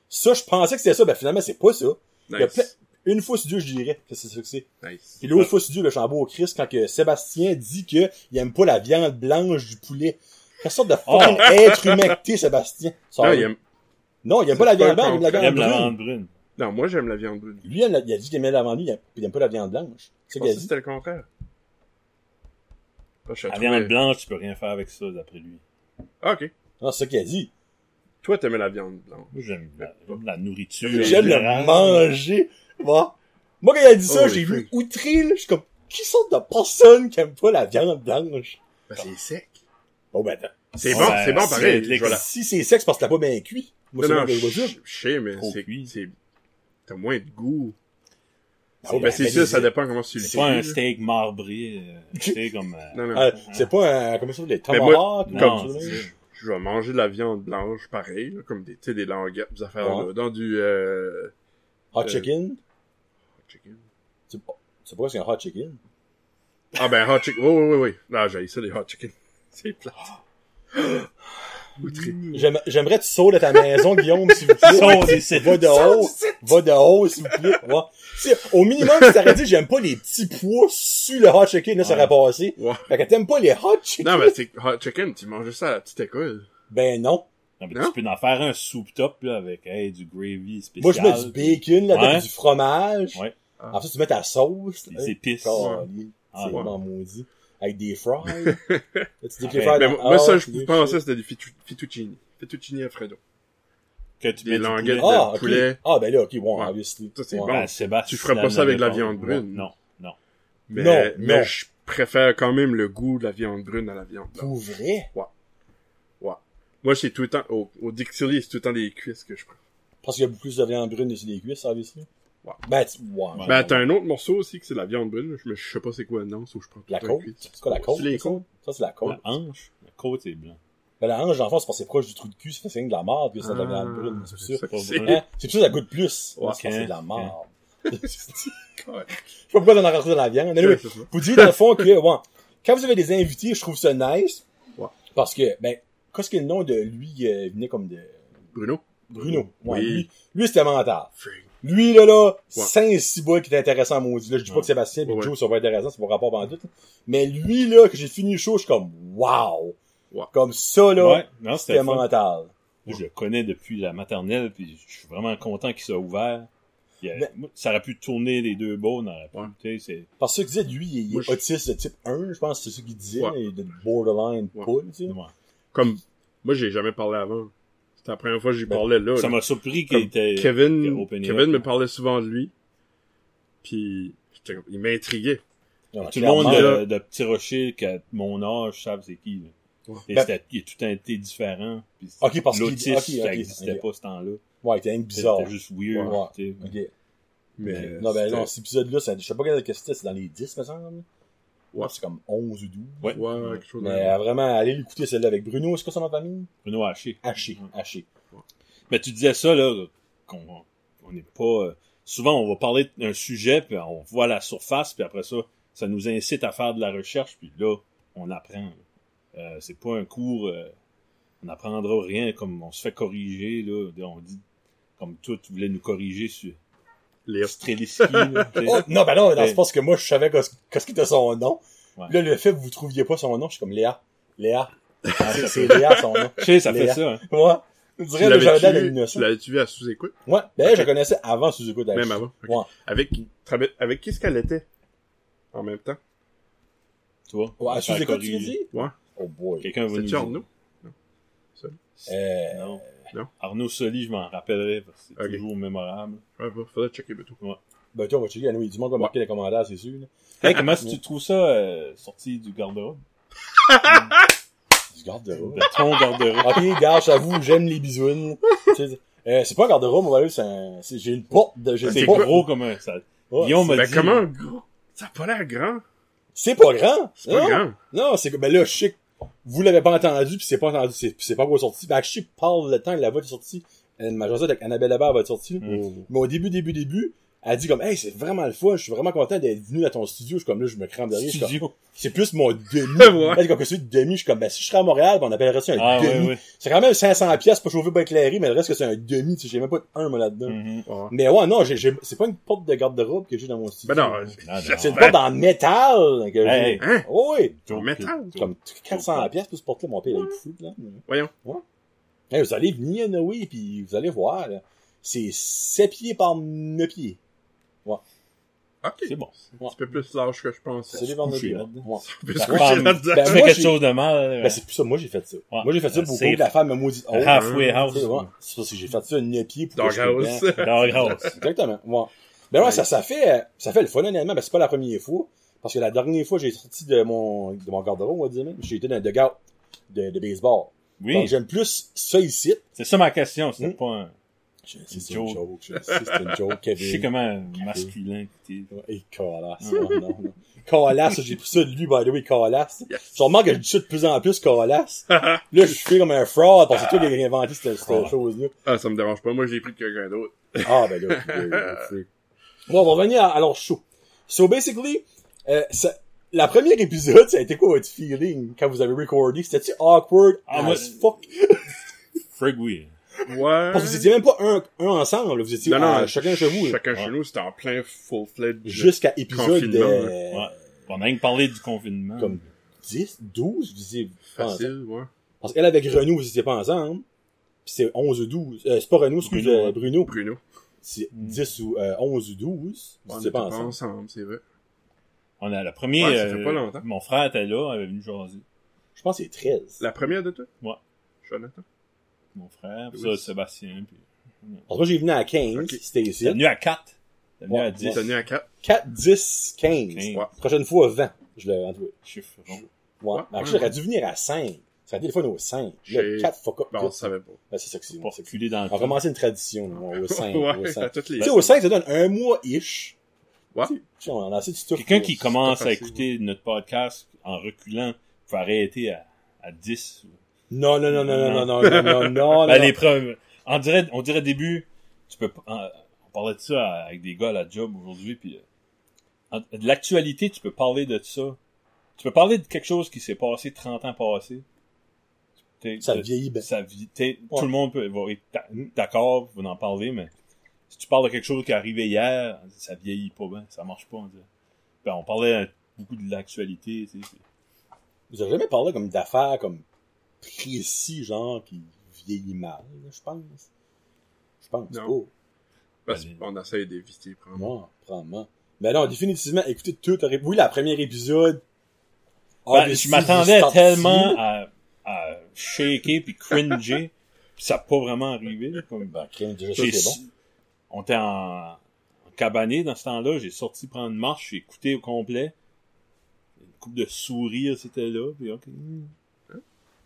A: Ça, je pensais que c'était ça, ben, finalement, c'est pas ça.
B: Nice.
A: Une fois sur deux, je dirais que c'est ça que c'est.
B: Nice.
A: Puis l'autre fois sur deux, le chambeau au Christ, quand que Sébastien dit que il aime pas la viande blanche du poulet. Quelle sorte de fucking être humain que t'es, Sébastien?
B: Non, il aime-
A: non, il aime pas la viande blanche, il aime la
C: Il
A: viande
C: aime la
A: brune.
C: viande brune.
B: non, moi j'aime la viande brune.
A: Lui, il, il a dit qu'il aimait la viande, il aime, il aime pas la viande blanche. C'est
B: Je
A: ça qu'il a
B: pensais que
A: dit.
B: c'était le contraire. Ah, je
C: La viande blanche, tu peux rien faire avec ça, d'après lui.
B: Ah, ok.
A: Non, c'est ça qu'il a dit.
B: Toi, t'aimais la viande blanche.
C: Moi, j'aime la, la nourriture.
A: J'aime le manger. Moi, moi, quand il a dit ça,
B: Oh,
A: j'ai vu outré, là, je suis comme, qui sorte de personne qui aime pas la viande blanche?
B: Ben, c'est sec.
A: Bon, ben, attends.
B: C'est bon, c'est bon
C: c'est
B: pareil.
A: Si c'est sexe parce que t'as pas bien cuit. Moi,
B: Non,
A: c'est bon je ça.
B: sais, mais c'est,
C: cuit.
B: c'est, t'as moins de goût.
A: Ah, ouais,
B: ben, c'est
A: ben,
B: sûr,
A: les-
B: ça dépend comment tu le
C: C'est pas un steak marbré, euh, tu sais, comme... euh,
B: Non, non.
A: Ah, c'est pas un, comment ça,
B: moi,
A: tomahawks?
C: c'est ça.
B: Je vais manger de la viande blanche pareil, là, comme des, tu sais, des languettes, des affaires
A: Ouais.
B: là. Dans du, euh,
A: Hot
B: Euh,
A: chicken? Tu sais pas c'est un hot chicken?
B: Ah ben, hot chicken. Oui, oui, oui, oui. Non, j'ai ça, les hot chicken. C'est plat.
A: J'aimerais que tu sautes de ta maison, Guillaume, s'il vous plaît.
C: Saute.
A: Va de haut. Va de haut, s'il vous plaît. Ouais. Au minimum, si t'aurais dit, j'aime pas les petits pois sur le hot chicken, là, ça aurait passé.
B: Ouais.
A: Fait que t'aimes pas les hot chicken?
B: Non, mais c'est hot chicken, tu manges ça à la petite école.
A: Ben non.
C: Non, mais
B: Non?
C: tu peux en faire un soup top, là, avec, hey, du gravy spécial.
A: Moi, je mets du bacon, là,
C: Ouais.
A: avec du fromage.
C: Ouais.
A: Ensuite, tu mets ta sauce.
C: Des épices. Ah,
A: C'est
B: ouais.
A: vraiment maudit. Avec des fries. Là, tu dis que les
C: Ah,
A: fries
B: Mais
A: dans-
B: moi, ça,
A: Ah,
B: je pensais
A: shit.
B: c'était des fitu- fettuccini. Fettuccini Alfredo.
C: Que tu
B: Des
C: mets du
B: languettes de
A: Ah,
B: poulet.
A: Ah, ben là, ok, bon,
B: Ouais.
A: obviously.
B: Ça, c'est
A: Ouais.
B: bon.
C: Ben, Sébastien
B: Tu feras pas ça avec de la viande brune.
C: Non, non.
B: Mais,
A: Non,
B: mais
A: non.
B: je préfère quand même le goût de la viande brune à la viande blanche.
A: Pour vrai?
B: Moi, c'est tout le temps, au, au Dixili, c'est tout le temps des cuisses que je prends.
A: Parce qu'il y a beaucoup plus de viande brune sur les cuisses, obviously.
B: Ouais.
A: Ben, tu... ouais.
C: Ouais.
B: Ben, t'as un autre morceau aussi que c'est la viande brune, mais je sais pas c'est quoi le nom, sauf que je prends tout
A: La côte? C'est quoi la côte?
B: C'est les
A: ça?
B: côtes.
A: Ça, c'est la côte.
C: La hanche, la côte, c'est blanc.
A: Ben, la hanche, d'enfant, c'est parce que c'est proche du trou de cul, ça fait signe de la marde, puis ça de la
B: Ah,
A: viande brune, c'est sûr.
C: c'est.
A: C'est pour ça goûte plus.
B: Ouais,
A: c'est de la.
B: Ouais,
A: Je sais pas pourquoi on en rentrer dans la viande.
B: Ça.
A: vous dites dans le fond que, ouais, quand vous avez des invités, je trouve ça nice.
B: Ouais.
A: Parce que, ben, qu'est-ce que le nom de lui euh, venait comme de
B: Bruno?
A: Bruno. Ouais,
B: Oui.
A: lui, lui c'était mental.
B: Freak.
A: Lui, là, là,
B: Ouais.
A: 5 6 bois qui est intéressant, maudit. Là, je dis pas que Sébastien et
B: Ouais,
A: Joe, ça va être intéressant, c'est pas rapport tout. là. Mais lui, là, que j'ai fini le show, je suis comme, wow!
B: Ouais.
A: Comme ça, là, c'était mental.
C: Je le connais depuis la maternelle, puis je suis vraiment content qu'il soit ouvert. Il y a-
A: Mais-
C: moi, ça aurait pu tourner les deux bas, on aurait pu,
B: Ouais.
C: tu sais, c'est...
A: Parce que tu disais, lui, il est
B: Moi, je-
A: autiste de type 1, je pense, c'est ce qu'il disait,
B: Ouais.
A: là, il est de borderline
B: Ouais.
A: poule, tu sais.
C: ouais.
B: Comme, moi, j'ai jamais parlé avant. C'était la première fois que j'y
A: Ben,
B: parlais là.
C: Ça m'a surpris qu'il
B: Comme
C: était... qu'il
B: Kevin,
C: a
B: Kevin me parlait souvent de lui. Puis, il m'intriguait.
A: Non,
C: Tout le monde de, de Petit Rocher, qu'à mon âge, savent c'est qui, là.
B: Ouais.
C: Et
A: Ben-
C: c'était, il a tout un été différent. Puis
A: Ok, parce qu'il-
C: l'autisme,
A: ok,
C: ça n'existait pas ce temps-là.
A: Ouais, il était un peu bizarre.
C: C'était juste weird.
A: Ouais.
C: tu sais.
A: Ok.
B: Mais,
A: Euh, non, ben,
B: c'était-
A: non, cet épisode-là, je sais pas quel que c'était, c'est dans les 10, me semble.
B: Ouais.
A: C'est comme 11 ou 12.
C: Ouais.
B: Ouais, quelque chose de
A: Mais euh, vraiment, allez l'écouter celle-là avec Bruno. C'est quoi son nom de famille?
C: Bruno Haché.
A: Haché. Haché.
C: Mais tu disais ça, là, qu'on on n'est pas... euh, souvent, on va parler d'un sujet, puis on voit la surface, puis après ça, ça nous incite à faire de la recherche, puis là, on apprend. Euh, c'est pas un cours... euh, on n'apprendra rien, comme on se fait corriger, là. On dit... Comme toi, tu voulais nous corriger sur
B: Léa.
C: Streliski.
A: Oh, non, ben non, dans c'est parce que moi, je savais qu'est-ce qu'est-ce qui était son nom.
C: Ouais.
A: Là, le fait que vous trouviez pas son nom, je suis comme Léa. Léa.
C: Ah,
A: C'est Léa, son nom.
C: Je sais, ça fait ça, hein.
A: Ouais. Je dirais, d'un
B: vu,
A: innocent.
B: tu l'avais-tu vu à sous-écoute?
A: Ouais. Ben, je connaissais avant sous écoute
B: Même avant.
A: Ouais.
B: Avec, avec qui est-ce qu'elle était? En même temps?
C: Tu vois?
A: Ouais, à
C: Faire
A: sous écoute, tu veux
C: corriger.
A: dire?
B: Ouais.
A: Oh boy.
C: Quelqu'un va nous
B: C'était-tu
C: dire.
B: Arnaud?
A: Euh,
C: Non.
B: Non.
C: Arnaud Soli, je m'en rappellerai, parce que c'est toujours mémorable.
B: Ouais, bah, faudrait checker tout.
A: ben, tu vois, on va checker. Anyway, du monde va marquer les commentaires, c'est sûr. là.
C: Hey, comment est-ce que tu trouves ça, euh, sorti du garde-robe?
A: Du garde-robe.
C: De ton garde-robe?
A: Ok, gars, j'avoue, j'aime les bisounes. Euh, c'est pas un garde-robe, on va c'est un, j'ai une porte de, j'ai
C: C'est gros comme un, ça.
A: Ouais.
C: Guillaume m'a
B: Ben,
C: dit.
B: comment gros? Ça a pas l'air grand.
A: C'est pas grand.
B: C'est pas
A: Non.
B: grand.
A: Non, c'est que, ben là, je sais que vous l'avez pas entendu, puis c'est pas entendu, c'est, puis c'est pas encore sorti. Ben, je parle le temps que la voix est sortie. Euh, Ma jasette avec Annabelle Labarre va être sortie.
C: Mm.
A: Mais au début, début, début, elle dit comme, hey, c'est vraiment le fun, je suis vraiment content d'être venu dans ton studio. Je suis comme là, je me crame derrière. je suis comme,
C: Studio.
A: C'est plus mon demi.
B: Ouais.
A: Elle dit comme que c'est de demi, je suis comme, ben, si je serais à Montréal, ben, on appellerait ça un
C: Ah,
A: demi. C'est quand même 500 pièces pas chauffé, pas éclairé, mais le reste que c'est un demi, tu sais, j'ai même pas de un, moi, là-dedans.
C: Mhm.
B: Ouais.
A: Mais ouais, non, j'ai, j'ai- c'est pas une porte de garde-robe que j'ai dans mon studio.
B: Ben non,
C: non.
A: C'est une porte en métal que
C: Hey.
A: j'ai.
B: Hein?
A: Oh, oui.
B: En métal?
A: Comme 400 pièces pour ce porte-là, mon père, il est fou, là.
B: Voyons.
A: Hey, vous allez venir, Noé, puis vous allez voir, là. C'est 7 pieds par 9 pieds.
B: Ok.
C: C'est bon.
B: Un petit peu plus large que je pensais.
A: C'est les vers 9
C: coucher
A: pieds.
C: là-dedans.
A: Ouais.
B: On peut se
A: Ben,
B: coucher
C: femme-
B: là-dedans.
A: ben,
C: Tu
A: moi,
C: fais quelque chose de mal.
A: Ben, c'est plus ça. Moi, j'ai fait ça.
C: Ouais.
A: Moi, j'ai fait ça que la femme me maudit. Oh,
C: Halfway
A: hein,
C: house.
A: ouais. C'est parce que j'ai fait ça 9 pieds pour
B: Doghouse.
A: sois dedans.
C: Doghouse.
A: Exactement. Ouais. Ben ouais, ça, ça fait, ça fait le fun, honnêtement. Ben, c'est pas la première fois. Parce que la dernière fois, j'ai sorti de mon, de mon garde-robe, on va dire même. J'ai été dans un dugout de, de baseball. Donc,
C: Oui.
A: j'aime plus ça ici.
C: C'est ça ma question. C'était
A: Mm.
C: pas un...
A: C'est une joke. C'est une joke,
C: Je sais
A: Kevin.
C: comment masculin t'es.
A: Et Calas. Non, non, j'ai pris ça de lui, by the way. Je remarque que je dis ça de plus en plus, Calas. Là, je suis comme un fraud parce que c'est toi qui as inventé cette,
C: Ah.
A: chose-là.
B: Ah, ça me dérange pas. Moi, j'ai pris de quelqu'un d'autre.
A: Ah, ben là. Bon, on va revenir à, leur show. So basically, euh, ça, la première épisode, ça a été quoi votre feeling quand vous avez recordé? C'était-tu awkward?
C: Ah,
A: as fuck?
C: Frig, oui.
B: Ouais.
A: Parce que vous étiez même pas un, un ensemble, là. vous étiez
B: Non, non,
A: à chacun chez vous. là.
B: Chacun
C: Ouais.
B: chez nous, c'était en plein full-fledged.
A: Jusqu'à épisode euh,
C: Ouais. On a rien que parlé du confinement.
A: comme 10, 12, vous étiez.
B: Facile, ouais.
A: Parce qu'elle avec Renaud, vous étiez pas ensemble. Puis c'est 11 ou 12. Euh, c'est pas Renaud, excuse,
C: Bruno,
A: euh. Bruno.
B: Bruno.
A: C'est 10 ou euh, 11 ou 12. Vous
B: On
A: étiez pas
B: pas
A: ensemble.
B: ensemble, c'est vrai.
C: On a la première.
B: Ouais, ça fait
C: euh,
B: pas longtemps.
C: Mon frère était là, il avait venu jaser.
A: Je pense que c'est 13.
B: La première de toi?
C: Ouais.
B: Jonathan?
C: Mon frère, puis
B: Oui.
C: ça, Sébastien. Puis...
A: Parce que j'ai venu à 15,
B: Ok.
A: c'était ici.
C: C'est venu à 4. C'est venu
A: Ouais,
C: à 10.
B: Il tenu à 4.
A: 4, 10, 15.
C: Quinze.
B: Ouais.
A: Prochaine fois, 20. Je l'ai rendu.
C: Chiffre rond.
A: Ouais.
B: Ouais, ouais,
A: j'aurais dû venir à 5. Ça a été le fun au 5. Là,
B: J'ai-
A: 4 fuck up.
B: Ben, on savait pas.
A: Ben, c'est ça que c'est.
C: Pour reculer dans le
A: On va
C: temps.
A: commencer une tradition, là, au 5.
B: ouais,
A: au 5.
B: à toutes les.
A: Tu sais, au 5, ça donne un mois-ish.
B: Ouais.
A: Tu sais, on a assez de stuff.
C: Quelqu'un qui commence à écouter notre podcast en reculant peut arrêter à, à 10.
A: Non, non, non, non, non, non, non, non, non, non.
C: Ben,
A: non.
C: les preuves. On dirait, on dirait début, tu peux en- on parlait de ça avec des gars à la job aujourd'hui, puis euh, en- de l'actualité, tu peux parler de ça. Tu peux parler de quelque chose qui s'est passé 30 ans passé.
A: Ça vieillit bien.
C: ça t'sais,
A: Ouais.
C: Tout le monde peut, va être d'a- d'accord, va en parler, mais si tu parles de quelque chose qui est arrivé hier, ça vieillit pas bien, ça marche pas, on dirait. Ben, on parlait euh, beaucoup de l'actualité, tu sais.
A: Vous avez jamais parlé comme d'affaires comme précis, genre, qui vieillit mal, je pense. Je pense
B: Non.
A: pas.
B: Parce qu'on essaie d'éviter, prendre.
A: Non, probablement. Mais non, définitivement, écoutez tout. Oui, la première épisode.
C: Ben,
A: obviously,
C: je m'attendais tellement à, à shaker puis cringer, puis ça n'a pas vraiment arrivé. là, Comme,
A: Ben, ça, c'est bon.
C: On était en, en cabané dans ce temps-là, j'ai sorti prendre une marche, j'ai écouté au complet. Une coupe de sourires, c'était là, puis ok.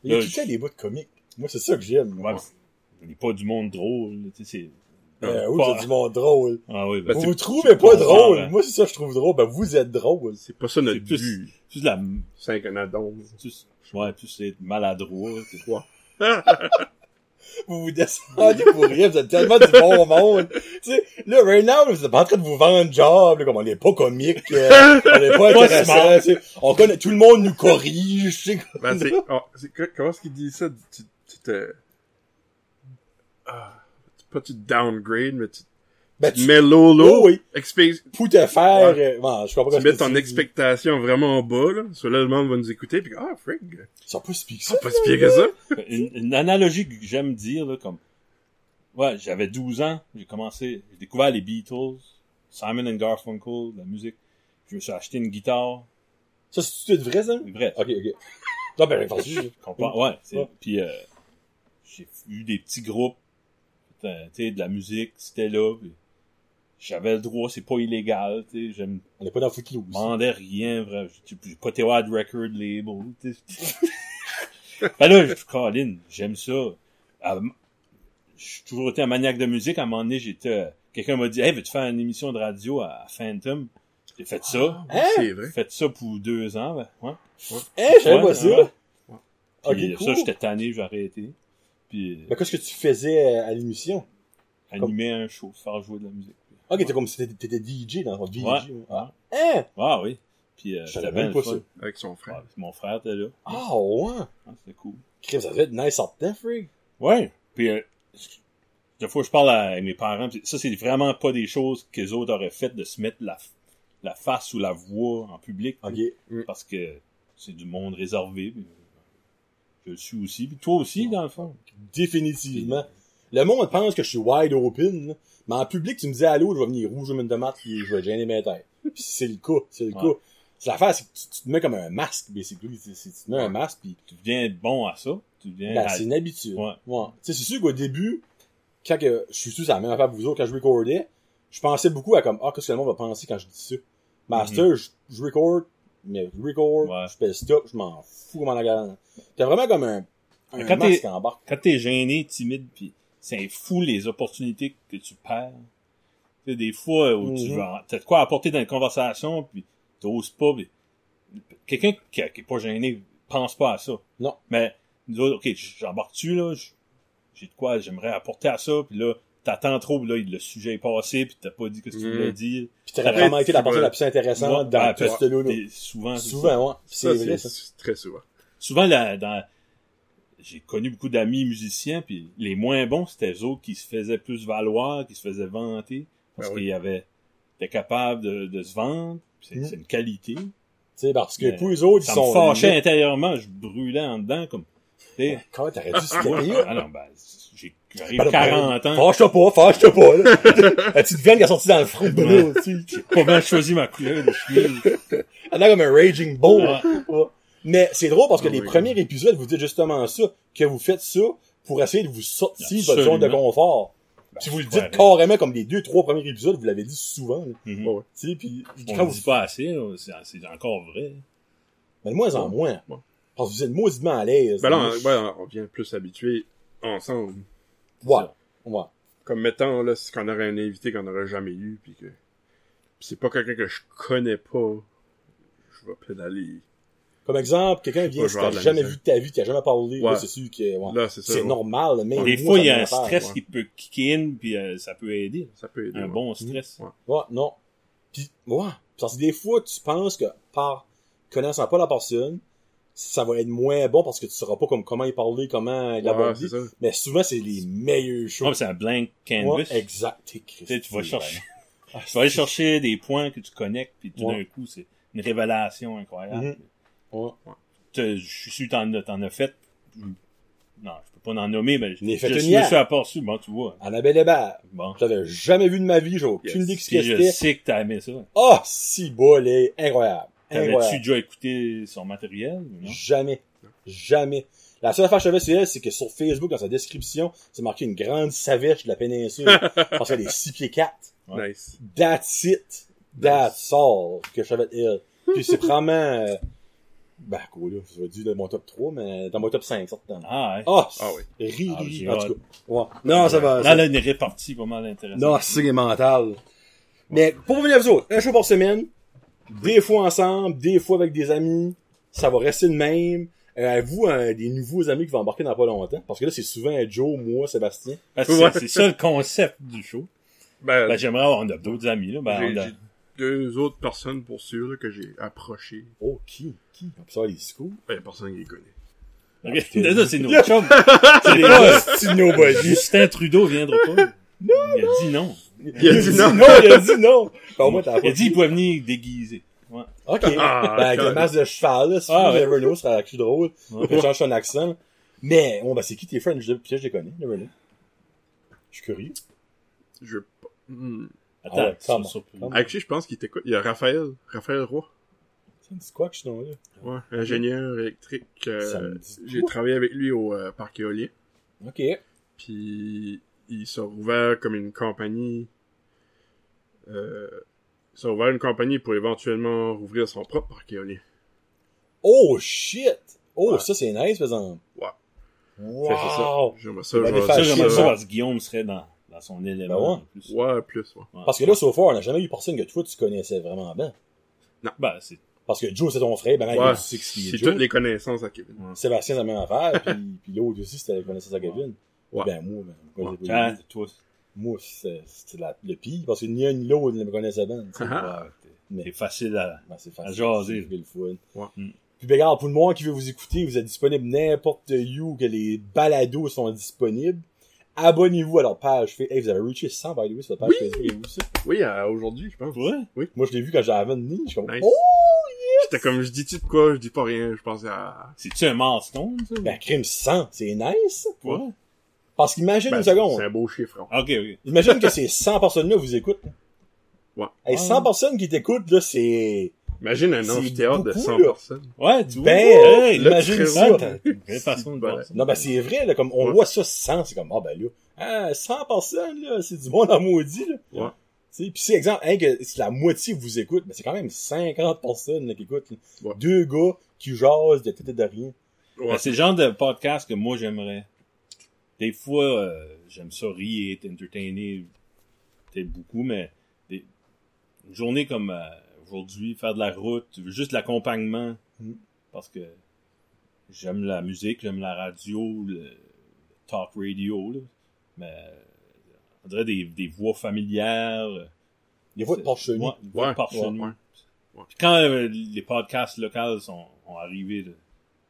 A: Il y a tout le temps des bouts de comiques. Moi, c'est ça que j'aime.
C: Ouais, il n'est pas du monde drôle, tu sais, c'est...
A: Euh, oui,
C: pas-
A: c'est du monde drôle?
C: Ah oui,
B: Ben,
A: vous
B: c'est-
A: vous trouvez pas
C: comprends,
A: drôle.
C: ben.
A: Moi, c'est ça que je trouve drôle. Ben, vous êtes drôle.
B: C'est pas ça notre
C: c'est plus,
B: but.
C: plus de la,
B: C'est un
C: plus, ouais, plus c'est maladroit. puis-
A: Vous vous descendez pour rire. Vous êtes tellement du bon monde. tu sais, là, right now, vous êtes pas en train de vous vendre job, là, comme on est pas comique, euh, on est pas intéressant, tu sais. On connaît, tout le monde nous corrige, tu sais.
B: Ben, c'est, oh, comment est-ce qu'il dit ça? Tu, tu te, ah, pas tu downgrade, mais tu,
A: Ben,
B: tu low, low,
A: Oh oui. te faire,
B: Ouais.
A: euh, bon, je comprends pas
B: tu mets ton expectation vraiment bas, là. Soit là, le monde va nous écouter, puis ah, frig.
A: Ils sont pas si pires que ça.
B: C'est pas si que ça.
C: une, une analogie que j'aime dire, là, comme, ouais, j'avais 12 ans, j'ai commencé, j'ai découvert les Beatles, Simon and Garfunkel, la musique. Je me suis acheté une guitare,
A: Ça, c'est tout vrai, ça?
C: vrai.
A: Ok, ok. Non, ben, vas-y.
C: Je comprends, ouais. c'est-
A: Ouais.
C: Puis, euh, j'ai eu des petits groupes, tu sais, de la musique, c'était là. puis J'avais le droit, c'est pas illégal, tu sais, je me
A: On est pas dans Footloose.
C: demandais rien, vrai. J'ai pas de record label, tu sais. ben là, je Colin, j'aime ça. Euh, J'ai toujours été un maniaque de musique. À un moment donné, j'étais, euh, quelqu'un m'a dit, hey, veux-tu faire une émission de radio à, Phantom? J'ai fait ça.
A: Hein?
B: C'est vrai.
C: J'ai fait ça pour deux ans, ben, ouais.
A: Hein, je savais
C: Ouais,
A: pas ça.
C: ouais.
A: Ok,
C: Puis,
A: cool.
C: ça, j'étais tanné, j'ai arrêté. Puis, euh,
A: Mais qu'est-ce que tu faisais à l'émission?
C: animer un show, faire jouer de la musique.
A: Ok, t'es comme si t'étais, t'étais DJ dans DJ.
C: Ouais.
A: Ah. Hein?
C: Ah oui. Puis euh,
A: Je savais
C: bien
A: même pas ça.
B: Avec son frère.
C: Ouais, mon frère était là.
A: Ah, ouais.
C: Ah, c'était cool.
A: Crème, ça devait être nice en temps, Frig.
C: Ouais. Puis euh, des fois je parle à mes parents, ça c'est vraiment pas des choses que les autres auraient faites de se mettre la, la face ou la voix en public.
A: Ok.
C: Parce que c'est du monde réservé. puis, euh, je le suis aussi. Puis toi aussi, dans le fond.
A: Définitivement. Le monde pense que je suis wide open, là. Mais en public, tu me dis allô, je vais venir rouge une tomate, puis je vais gêner mes têtes. C'est le cas, c'est le
C: Ouais.
A: cas. C'est l'affaire, c'est que tu, tu te mets comme un masque, basically. C'est- c'est- tu te mets un masque, puis
C: Tu deviens bon à ça. Tu deviens
A: ben,
C: à-
A: c'est une habitude.
C: Ouais.
A: Tu sais, c'est sûr qu'au début, quand que, je suis sûr, c'est la même affaire pour vous autres, quand je recordais, je pensais beaucoup à comme, ah, qu'est-ce que le monde va penser quand je dis ça? Master, je, je record, mais je record.
C: Ouais.
A: je fais stop, je m'en fous la galère. T'as vraiment comme un, un
C: quand
A: masque
C: t'es-
A: en barque.
C: quand t'es gêné, timide, puis c'est fou les opportunités que tu perds. Des fois où tu
A: Mhm.
C: veux, t'as de quoi apporter dans une conversation, puis t'oses pas. Quelqu'un qui, qui est pas gêné pense pas à ça.
A: Non.
C: Mais nous autres, ok, j'embarque-tu là, j'ai de quoi, j'aimerais apporter à ça, puis là, t'attends trop, là, le sujet est passé, puis t'as pas dit ce que tu
B: Mhm.
C: voulais dire.
A: Puis t'aurais vraiment été la personne la plus intéressante
C: Ouais,
A: dans tout ce
C: et Souvent.
A: Souvent, ouais. C'est vrai,
B: c'est
A: ça.
B: très souvent.
C: souvent là, dans j'ai connu beaucoup d'amis musiciens puis les moins bons c'était eux autres qui se faisaient plus valoir qui se faisaient vanter parce
B: Ben oui.
C: qu'ils avaient étaient capables de, de se vendre c'est une qualité
A: Tu sais, parce que tous les autres, ils
C: ça
A: sont...
C: me fâchait intérieurement je brûlais en dedans comme tu sais
A: Quand t'aurais dû se
C: ah non ben j'ai j'arrive
A: Ben,
C: 40 ans
A: Fâche-toi pas, fâche-toi pas, là. La petite veine qui a sorti dans le front, ben là, tu sais.
C: j'ai pas mal choisi ma couleur de chemise
A: Elle a comme un raging bull.
C: Ouais.
A: Mais c'est drôle parce que
B: Oh
A: les premiers épisodes, vous dites justement ça, que vous faites ça pour essayer de vous sortir de votre zone de
C: Absolument.
A: confort.
C: Ben,
A: Si vous le
C: c'est
A: dites carrément comme les deux, trois premiers épisodes, vous l'avez dit souvent, là.
B: Ouais.
A: Puis
C: on
A: quand
C: le
A: vous...
C: dit pas assez c'est c'est encore vrai
A: Mais de moins en moins.
B: Ouais.
A: Parce que vous êtes mauditement à l'aise.
B: Ben là, on, ouais, on vient plus s'habituer ensemble.
A: Ouais. Ouais.
B: Comme mettons, là, si qu'on aurait un invité qu'on n'aurait jamais eu, puis que c'est pas quelqu'un que je connais pas, je vais pédaler.
A: Comme exemple, quelqu'un vient,
B: de la
A: jamais vu de ta vie, qui a jamais parlé, là,
B: Ouais.
A: c'est sûr que, ouais.
B: Là, c'est ça.
A: C'est
B: ouais.
A: normal, mais
C: des fois il y a un stress
A: ouais.
C: qui peut kicker in puis euh, ça peut aider
B: Ça peut aider.
C: un
B: ouais.
C: bon stress
B: Ouais.
A: Ouais, non. Puis, ouais. Parce que des fois, tu penses que par connaissant pas la personne, ça va être moins bon parce que tu sauras pas comme comment y parler, comment
B: Ouais,
A: l'aborder. mais souvent, c'est les meilleurs
C: Ouais,
A: choses.
C: c'est un blank
A: Ouais,
C: canvas
A: exact. T'es
C: Tu vas
A: Christy,
C: chercher,
A: ouais.
C: tu vas aller chercher des points que tu connectes, puis tout
A: Ouais.
C: d'un coup, c'est une révélation incroyable.
A: Mhm. Ouais.
C: T'as- Je suis sûr que t'en as, t'en as fait. Non, je peux pas en nommer, mais je,
A: fait
C: je
A: une
C: me suis aperçu. Bon, tu vois.
A: Annabelle Hébert.
C: Bon.
A: Je l'avais jamais vu de ma vie, j'ai aucune
B: Yes.
A: idée que
C: je sais que t'as aimé ça.
A: Oh, si bol, est incroyable.
C: T'avais-tu déjà écouté son matériel non?
A: Jamais. Jamais. La seule affaire que je savais, c'est elle, c'est que sur Facebook, dans sa description, c'est marqué une grande savèche de la péninsule. parce qu'elle est 6 pieds 4.
C: Ouais.
B: Nice.
A: That's it. That's all que je savais elle. Puis c'est vraiment, euh, ben, quoi, là, je vais dire dans mon top 3, mais dans mon top 5, certainement.
C: Ah, ouais.
A: Oh,
B: Ah oui.
A: ri,
C: Ah,
A: en tout cas. Ouais. Non, ça va.
C: Là,
A: ça-
C: là, il est réparti pas mal intéressant.
A: Non, c'est mental. Mais pour revenir à vous autres, un show par semaine, des fois ensemble, des fois avec des amis, ça va rester le même. Euh, vous, euh, des nouveaux amis qui vont embarquer dans pas longtemps, parce que là, c'est souvent Joe, moi, Sébastien.
C: Que c'est-
B: Ouais.
C: ça le concept du show.
B: Ben,
C: Ben, j'aimerais avoir, on a d'autres amis, là. Ben,
B: deux autres personnes pour sûr là, que j'ai approchées.
A: Oh, qui? Qui? Peut savoir les scoops.
B: Ben, personne qui les connaît.
C: Ok, là, c'est nos chums. C'est les
A: Ah,
C: gars.
A: c'est nobody.
C: Justin Trudeau viendra pas. Il a dit non.
B: Il a dit non.
A: il a dit non. Ben, au moins, t'as
C: Il a dit qu'il pouvait venir déguisé. Ouais.
A: Ok.
B: Ah,
A: ben, avec le masque de cheval, là, si
C: Ah,
A: tu
C: ouais.
A: never know, ça serait actually drôle.
C: Ouais.
A: Puis change son accent. Mais, bon, ben, c'est qui tes friends? Je, je les connais, never know. Je suis curieux.
B: Je veux pas. Hmm.
C: Attends,
A: Ah ouais.
B: Actually, je pense qu'il t'écoute. Il y a Raphaël. Raphaël Roy.
A: Que je suis là?
B: Ouais. Ingénieur électrique. euh, j'ai travaillé avec lui au euh, parc éolien.
A: Ok.
B: Puis il s'est ouvert comme une compagnie. Euh, il s'est ouvert une compagnie pour éventuellement rouvrir son propre parc éolien.
A: Oh, shit! Oh,
B: Ouais.
A: ça, c'est nice, par exemple.
B: Ouais.
A: Wow!
B: C'est ça. J'aimerais ça.
C: Ça, j'aimerais ça
A: ça.
C: parce que Guillaume serait dans, dans son élément.
A: Ben ouais.
C: plus.
B: Ouais, plus, ouais.
C: Ouais.
A: Parce que là, so far, on n'a jamais eu personne que toi, tu connaissais vraiment bien.
C: Ben, c'est,
A: Parce que Joe, c'est ton frère, ben,
B: Ouais,
A: sais que c'est
B: toutes les connaissances à Kevin.
A: Sébastien, c'est la même affaire, puis, puis l'autre aussi, c'était la connaissance à Kevin.
B: Ouais.
A: Ben, moi, ben, lui.
C: toi,
A: Moi, c'est c'est la- le pire, parce que ni un ni l'autre ne me connaissait bien. tu sais.
C: Ouais, t'es-
A: Mais-
C: c'est facile à,
A: Ben, c'est
C: À
A: facile.
C: jaser.
A: C'est le fun.
B: Ouais.
C: Mm.
A: Puis, ben, regarde, pour le monde qui veut vous écouter, vous êtes disponible n'importe où, que les balados sont disponibles. Abonnez-vous à leur page Facebook. Hey, vous avez reaché 100, by the way, sur votre page
B: Oui.
A: Facebook. Ça?
B: Oui, à aujourd'hui, je pense.
C: Ouais.
A: Moi, je l'ai vu quand j'avais suis comme,
B: Nice.
A: oh!
B: J'étais comme, je dis-tu de quoi? Je dis pas rien. Je pensais à...
C: C'est-tu un milestone, ça?
A: Ben, crime 100, c'est nice.
C: ouais.
A: Parce qu'imagine
B: Ben,
A: une
B: c'est
A: seconde.
B: un beau chiffre. hein.
C: Ok, ok.
A: Imagine que ces 100 personnes-là vous écoutent.
B: Ouais.
A: Hey, 100
C: Ah.
A: personnes qui t'écoutent, là, c'est...
B: Imagine un
A: C'est
B: amphithéâtre de
A: beaucoup,
B: 100
A: là.
B: personnes.
C: Ouais, tu vois.
A: Ben,
C: Hey,
B: là,
A: imagine ça.
C: une vraie façon de voir ça.
A: Non, ben, c'est vrai, là, comme, on
B: Ouais.
A: voit ça 100, c'est comme, ah, ben, là, ah, 100 personnes, là, c'est du monde en maudit, là.
B: Ouais.
A: Pis si, exemple, hein, que si la moitié vous écoute, ben, c'est quand même 50 personnes, là, qui écoutent, là.
B: Ouais.
A: Deux gars qui jasent de tête et de rien.
B: Ouais.
C: Ben, c'est le genre de podcast que moi j'aimerais. Des fois, euh, j'aime ça rire, être entertainer, peut-être beaucoup, mais des... une journée comme euh, aujourd'hui, faire de la route, juste l'accompagnement,
A: Mm.
C: parce que j'aime la musique, j'aime la radio, le talk radio, là, mais on dirait des, des voix familières.
A: Des fois de porche-chenille.
C: Ouais, des voix
B: Ouais,
C: de
B: ouais, ouais.
C: Puis quand euh, les podcasts locaux sont, sont arrivés,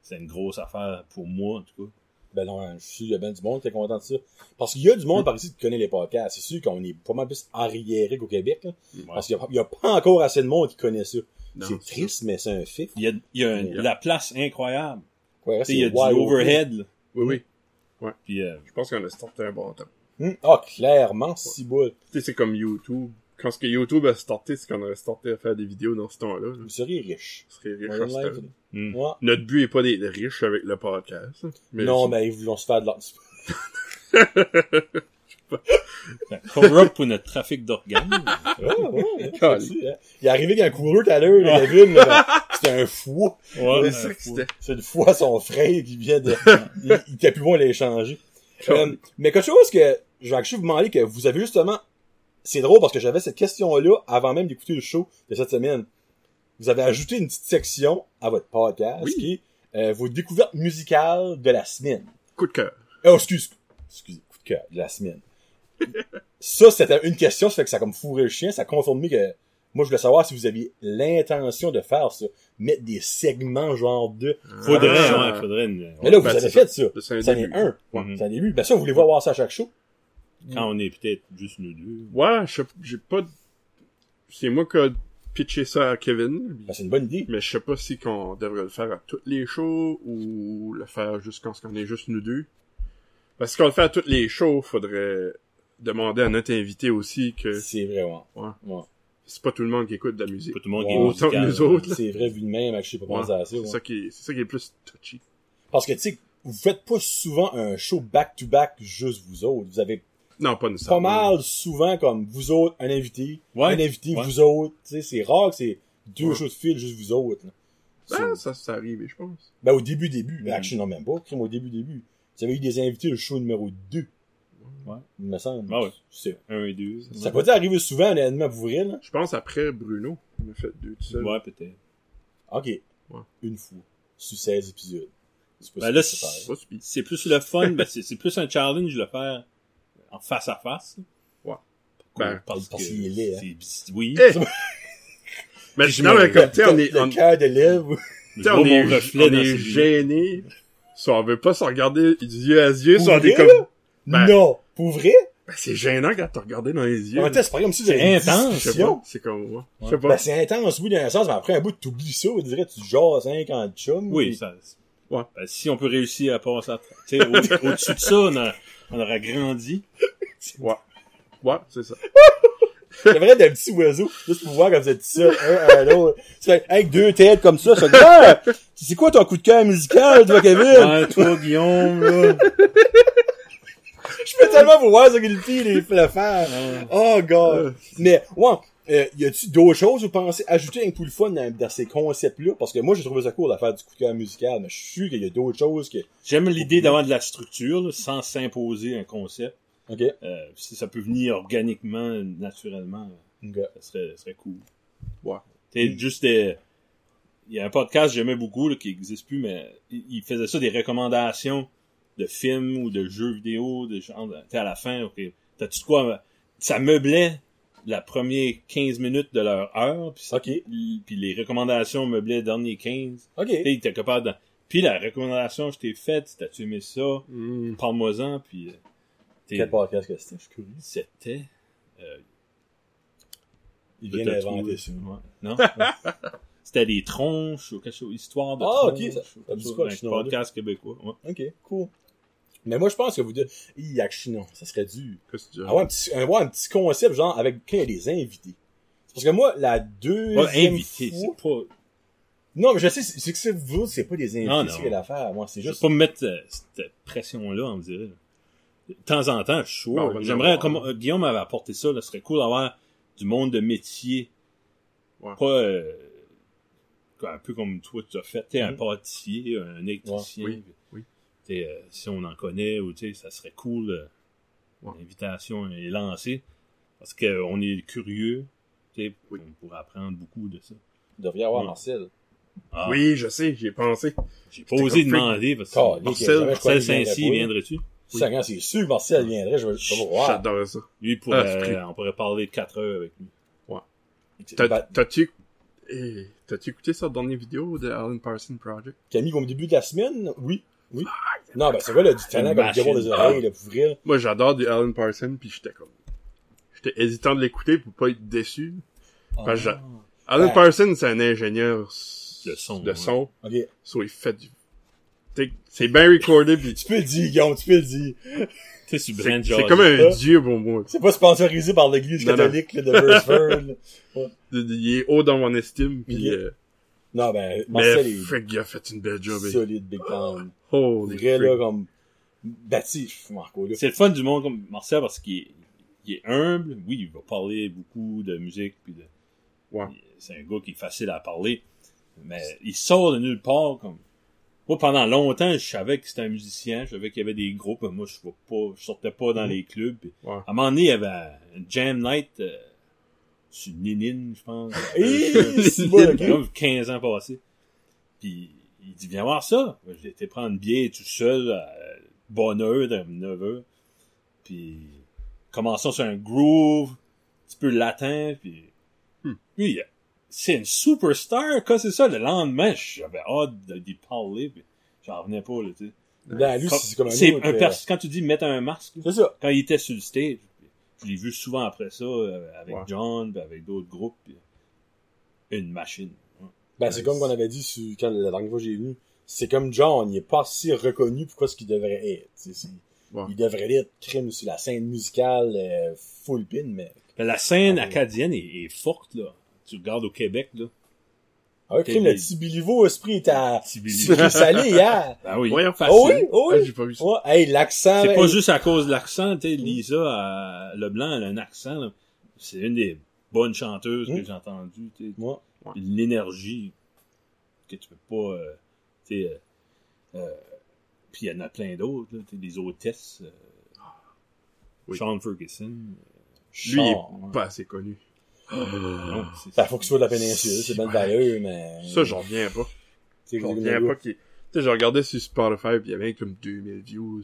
C: c'est une grosse affaire pour moi, en tout cas.
A: Ben non, je suis il y a bien du monde qui est content de ça. Parce qu'il y a du monde par ici qui connaît les podcasts. C'est sûr qu'on est pas mal plus arriéré qu'au Québec. Là,
C: Ouais.
A: Parce qu'il y a, il y a pas encore assez de monde qui connaît ça. C'est triste, mais c'est un fait.
C: Il y a, il y a un-
B: Yeah.
C: la place incroyable.
A: Ouais,
C: il y a du overhead. là.
B: Oui, oui.
C: Puis, euh,
B: Je pense qu'on a starté un bon temps.
A: Hum, Ah, clairement, si boule.
B: Tu sais, c'est comme YouTube. Quand ce que YouTube a starté, c'est qu'on aurait starté à faire des vidéos dans ce temps-là. là.
A: Vous seriez riche.
B: Ce serait riche
A: Ouais,
B: à ce
C: hmm.
A: Ouais.
B: Notre but est pas d'être riche avec le podcast. Mais
A: non, mais ils voulont se faire de l'argent.
C: Fait, Cover up pour notre trafic d'organes.
A: Ouais, ouais, ouais, hein. Il est arrivé qu'un coureur tout à l'heure, là, Kevin, là, c'était un fou.
C: Ouais,
B: c'est ça que c'était.
A: C'est une fois son frère qui vient de... il, il était plus bon à l'échanger. Euh, mais quelque chose que je vais vous demander que vous avez justement... C'est drôle parce que j'avais cette question-là avant même d'écouter le show de cette semaine. Vous avez ajouté une petite section à votre podcast
B: Oui.
A: qui est euh, vos découvertes musicales de la semaine.
B: Coup de cœur.
A: Oh, excuse, excusez, coup de cœur de la semaine. ça, c'était une question, ça fait que ça a comme fourré le chien, ça a confirmé que moi, je voulais savoir si vous aviez l'intention de faire ça, mettre des segments genre de...
C: Faudrait,
B: Ah.
C: ouais, faudrait une,
A: Mais là, vous
B: Ben,
A: avez fait ça.
B: C'est un
A: Ça en
B: début.
A: est un. Ouais,
C: Mhm.
A: C'est un début. Ben ça, vous voulez voir ça à chaque show?
C: Quand on est peut-être juste nous deux.
B: Ouais, je sais- j'ai pas... de- C'est moi qui a pitché ça à Kevin.
A: Ben, c'est une bonne idée.
B: Mais je sais pas si qu'on devrait le faire à toutes les shows ou le faire juste quand on est juste nous deux. Parce qu'on le fait à toutes les shows, faudrait demander à notre invité aussi que
A: C'est vrai, ouais.
B: Ouais.
A: Ouais.
B: c'est pas tout le monde qui écoute de la musique.
C: Pas tout le monde
A: Ouais,
C: qui est
B: autant que nous autres.
A: C'est vrai, vu de même, je sais pas
B: Ouais,
A: à ça.
B: c'est
A: ouais.
B: ça qui est, c'est ça qui est le plus touchy.
A: Parce que, tu sais, vous faites pas souvent un show back-to-back juste vous autres. Vous avez
B: Non, pas
A: pas
B: nécessairement.
A: mal souvent comme vous autres, un invité,
C: Ouais,
A: un invité,
C: ouais.
A: vous autres. Tu sais, c'est rare que c'est deux
B: Ouais.
A: shows de fil juste vous autres. là.
B: Ben, ça, ça arrive, je pense.
A: Ben, au début, début. Ben,
C: Mm.
A: actually, non, même pas. Crime, au début, début. Vous avez eu des invités au show numéro 2.
C: Ouais.
A: Il me semble.
C: Ah ouais.
A: C'est-
C: Un et deux.
A: Ça peut arriver souvent, honnêtement, pour vrai, là.
B: Je pense après Bruno, on a fait deux tout seul.
C: Ouais, peut-être.
A: Ok.
B: Ouais.
A: Une fois. Sur 16 épisodes. C'est pas
C: Ben
A: ça
C: là,
A: c'est.
B: Pas
C: plus le fun, ben c'est c'est plus un challenge de le faire en face à face.
B: Ouais.
C: Pourquoi?
B: Ben,
C: parce
A: parce
C: que
A: qu'il est laid, hein.
C: c'est- Oui.
B: Eh! Mais
C: Je
B: non,
C: me-
B: mais comme, tu on est,
A: Le
B: on,
A: cœur de
B: T'sais,
C: vois
B: on est,
C: reflet
B: on est gêné. Si on veut pas se regarder yeux à yeux,
A: Pour
B: si on est comme, Ben-
A: Non. Pour vrai?
B: ben, c'est gênant quand t'as regardé dans les yeux.
A: Temps, c'est pas comme si une
C: intense,
B: c'est comme moi. Je
C: Ouais.
B: sais pas.
A: Ben, c'est intense, oui, dans un sens, mais après un bout, t'oublies ça, on dirait que tu jases 50 chums.
C: Oui,
A: puis-
C: ça.
B: Ouais.
C: Ben, si on peut réussir à passer au- au-dessus de ça, on, a, on aura grandi.
B: Ouais. Ouais, c'est ça.
A: C'est vrai d'un petit oiseau, juste pour voir comme vous êtes seul, un à l'autre. Avec deux têtes comme ça, ça dit, ah, c'est quoi ton coup de cœur musical, toi, Kevin?
C: Ouais, toi, Guillaume, là.
A: Je peux tellement vous voir ce qu'il dit, les, le faire. Oh, God. Mais, ouais, euh, y a-tu d'autres choses, vous pensez, ajouter un coup de fun dans, dans ces concepts-là? Parce que moi, j'ai trouvé ça cool d'affaire du coup de cœur musical, mais je suis sûr qu'il y a d'autres choses que,
C: J'aime l'idée d'avoir de la structure, là, sans s'imposer un concept.
A: ok?
C: Euh, si ça peut venir organiquement, naturellement,
A: Ok.
C: ça serait, ça serait cool.
B: Ouais.
C: Tu sais, juste des... Il y a un podcast que j'aimais beaucoup, là, qui existe plus, mais il faisait ça, des recommandations de films ou de jeux vidéo, de genre, sais, à la fin, ok, t'as-tu de quoi, ça meublait la première 15 minutes de leur heure, puis ça-
A: Ok.
C: puis les recommandations meublaient les derniers 15.
A: Ok.
C: Tu sais, il était capable de... Puis la recommandation que je t'ai faite, c'était tu aimé ça,
B: Hmm.
C: parle-moi-en, puis... euh,
A: Quel podcast que c'était? Je suis curieux.
C: C'était... euh,
A: Il vient d'inventer ça.
C: Non? C'était des tronches ou quelque chose, histoire de
A: Ah, ok,
C: tronches.
A: ça- ça
C: ça,
A: sinon,
C: podcast québécois. Ouais.
A: Ok, cool. Mais moi, je pense que vous deux, Yakshinon, ça serait dur.
B: Qu'est-ce que?
A: Avoir un petit, avoir un petit concept, genre, avec quand il y a des invités. Parce que moi, la deuxième
C: Pas invité,
A: fois...
C: c'est pas...
A: Non, mais je sais, c'est que c'est vous, c'est pas des invités,
C: Non, non.
A: c'est l'affaire. Moi, c'est juste...
C: pas me mettre euh, cette pression-là, on dirait. De temps en temps, je suis
B: va
C: J'aimerais, comme euh, Guillaume m'avait apporté ça, là, ce serait cool d'avoir du monde de métier.
B: Ouais.
C: Pas euh, un peu comme toi tu as fait, tu sais, un
A: Mhm.
C: pâtissier, un électricien.
B: Oui,
C: puis,
B: oui.
C: Euh, si on en connaît, ou tu sais, ça serait cool. euh,
B: Ouais.
C: L'invitation est lancée. Parce qu'on est curieux. tu sais,
B: Oui.
C: On pourrait apprendre beaucoup de ça.
A: Vous devriez avoir
C: Ouais.
A: Marcel.
C: Ah,
B: Oui, je sais, j'y ai pensé.
C: J'ai pas osé demander parce que
A: Marcel,
B: Marcel-
C: Marcel Saint-Cy, viendrais-tu?
B: Oui.
A: C'est sûr que Martial viendrait, je vais, je vais voir.
B: J'adorais ça.
C: Lui, il pourrait,
B: Ah,
C: on pourrait parler de 4 heures avec lui.
B: T'as-tu eh, t'as-tu écouté sa dernière vidéo de Alan Parsons Project?
A: Camille, au début de la semaine, oui. Oui. Non, ben, c'est vrai, là, du talent comme
C: machine.
A: des oreilles, là, pour vrai.
B: Moi, j'adore du Alan Parsons, puis j'étais comme... J'étais hésitant de l'écouter pour pas être déçu. Parce que Alan
A: Ouais.
B: Parsons, c'est un ingénieur
C: De son,
B: de
C: ouais.
B: son.
A: Ok.
B: So, il fait du... C'est bien recordé, puis
A: Tu peux le dire, Guillaume, tu peux le dire.
C: Tu sais, sur
B: c'est
C: Brand
B: c'est
C: Jazz.
B: comme un
A: Ah.
B: dieu pour moi.
A: C'est pas sponsorisé par l'église
B: Non, non.
A: catholique, là, de Burstford.
B: Il est haut dans mon estime, puis...
A: Ok.
B: euh,
A: Non, ben, Marcel
B: mais
A: est
B: Frick, il a fait une belle job. eh.
A: solide, big time.
B: Holy
A: Vrai, là,
B: frick.
A: comme, bâti, Marco, là.
C: C'est le fun du monde comme Marcel parce qu'il est, il est humble. Oui, il va parler beaucoup de musique puis de.
B: Ouais.
C: C'est un gars qui est facile à parler. Mais il sort de nulle part comme. Moi, pendant longtemps, je savais que c'était un musicien, je savais qu'il y avait des groupes, mais moi, je ne pas, je sortais pas dans
A: Mhm.
C: les clubs.
B: Ouais.
C: À un moment donné, il y avait un jam night euh, sur Ninin, je pense. Euh,
A: c'est bon, ok.
C: comme 15 ans passés. Puis il dit, viens voir ça. J'ai été prendre une bière tout seul, à bonne heure, de 9 heures. Puis commençons sur un groove, un petit peu latin, puis
B: Hmm.
C: lui, c'est une superstar, quoi, c'est ça. Le lendemain, j'avais hâte de- d'y parler, puis j'en revenais pas, là, tu sais.
A: Ben, lui, c'est comme un autre,
C: un
A: euh,
C: quand tu dis mettre un masque,
A: C'est ça.
C: quand il était sur le stage, je l'ai vu souvent après ça, euh, avec
B: Ouais.
C: John, puis avec d'autres groupes, une machine. Ouais.
A: Ben, c'est comme qu'on avait dit sur, quand la dernière fois que j'ai vu. C'est comme John, il est pas si reconnu pour quoi ce qu'il devrait être.
B: Ouais.
A: Il devrait être crime sur la scène musicale, euh, full pin, mais.
C: La scène acadienne est, est forte, là. Tu regardes au Québec, là.
A: Ah ouais, crime, le petit Bilivo esprit est à salé hier.
C: Ben oui.
B: Voyons,
C: facile.
A: Oh oui, oh
B: Ah,
A: oui?
B: j'ai pas vu ça.
A: Ouais, hey, l'accent.
C: C'est
A: hey,
C: pas juste à cause de l'accent, tu sais, Lisa euh, Leblanc, elle a un accent, là. C'est une des bonnes chanteuses que j'ai entendues, tu sais.
A: Ouais.
C: L'énergie que tu peux pas, euh, tu sais, euh, euh, puis il y en a plein d'autres, là, tu sais, des hôtesses, euh,
B: Oui.
C: Sean Ferguson.
B: Lui, il
A: Char,
B: est
A: ouais.
B: pas assez connu.
C: Non, c'est-
A: Ben, faut qu'il soit de la péninsule, c'est bien valeur, mais.
B: Ça, j'en reviens pas. J'en reviens pas qu'il... Tu sais, j'ai regardé sur Spotify, pis il y avait comme 2000 views.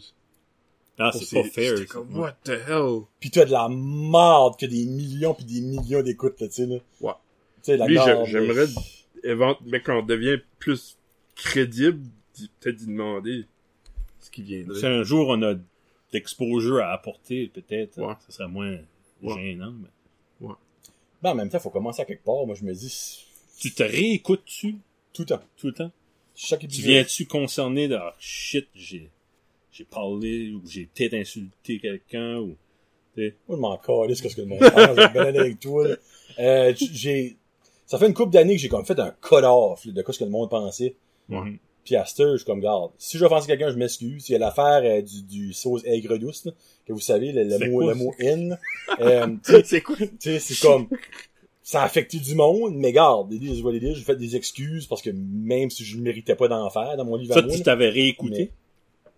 C: Ah, c'est pas fair.
B: J'étais comme, what the hell?
A: Pis t'as de la marde que des millions pis des millions d'écoutes, là, tu sais, là.
B: Ouais.
A: Tu sais, la
B: Lui, j'aimerais, évent- mais quand on devient plus crédible, peut-être d'y demander ce qui
C: Si
B: viendrait.
C: un jour on a d'exposure à apporter, peut-être,
B: Ouais.
C: ça serait moins
B: Ouais.
C: gênant. Mais...
A: Ben, en même temps, faut commencer à quelque part. Moi, je me dis,
C: Tu te réécoutes-tu
A: tout le temps.
C: tout le temps?
A: Chaque
C: Tu
A: épisode.
C: viens-tu concerné de ah, shit, j'ai j'ai parlé ou j'ai peut-être insulté quelqu'un ou
A: Moi, je m'en calisse ce que le monde pense. Je vais avec toi, là. Euh, j'ai, ça fait une couple d'années que j'ai comme fait un cut-off, de quoi ce que le monde pensait. Puis à je suis comme, garde, si je offense quelqu'un, je m'excuse. Il y a l'affaire euh, du, du sauce aigre douce, là, que vous savez, le, le mot,
C: quoi,
A: le mot in. Euh,
B: C'est quoi?
A: sais, c'est comme, ça a affecté du monde, mais garde, je vois les j'ai fait des excuses parce que même si je ne méritais pas d'en faire dans mon livre à
C: Ça,
A: moi,
C: tu t'avais réécouté?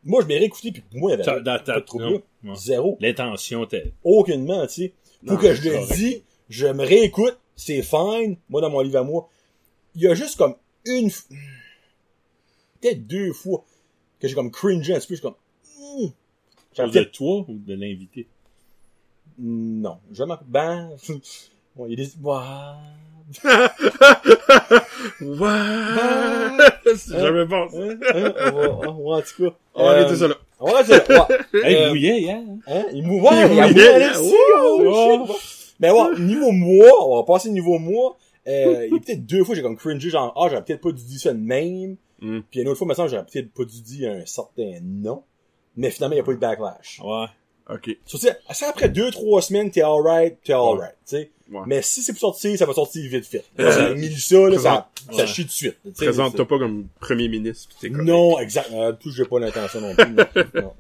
A: mais moi, je m'ai réécouté, puis pour moi, il y
C: T'as-
A: avait
C: dans
A: pas de trouble.
C: non, non.
A: Zéro.
C: L'intention était...
A: Aucunement, tu sais. Pour que je le
C: correct.
A: dise, je me réécoute, c'est fine, moi, dans mon livre à moi. Il y a juste comme une, peut-être deux fois, que j'ai comme cringé un petit peu, je suis comme, J'aurais
C: cause de toi ou de l'invité?
A: non, jamais, ben, bon, il y a des, Ouah.
B: What? C'est jamais bon. ça.
A: Hein, hein, on va, en tout cas.
B: On va
A: Euh,
B: arrêter ça là.
A: On va.
C: Hey,
A: Euh,
C: il mouillait hier. hein?
A: Hein? Il mou... Ouais, il
B: Il mouillait,
A: oh. Mais ouais, niveau moi, on va passer niveau moi. Euh, il y a peut-être deux fois, j'ai comme cringé, genre, ah, j'aurais peut-être pas dû dire ça de même.
B: Mm.
A: Puis une autre fois, maintenant, j'aurais peut-être pas dû dire un certain nom. Mais finalement, il n'y a pas eu de backlash.
C: Ouais.
B: Ok.
A: So, après deux, trois semaines, t'es alright, t'es alright, tu sais.
B: Ouais.
A: Mais si c'est pour sortir, ça va sortir vite fait.
B: Euh,
A: Ça, là, ça,
C: présente-
A: ça
C: ouais.
A: chie de suite.
B: Présente-toi pas comme premier ministre pis t'es.
A: Non, exact. Euh, plus, j'ai pas l'intention non plus. non. Non.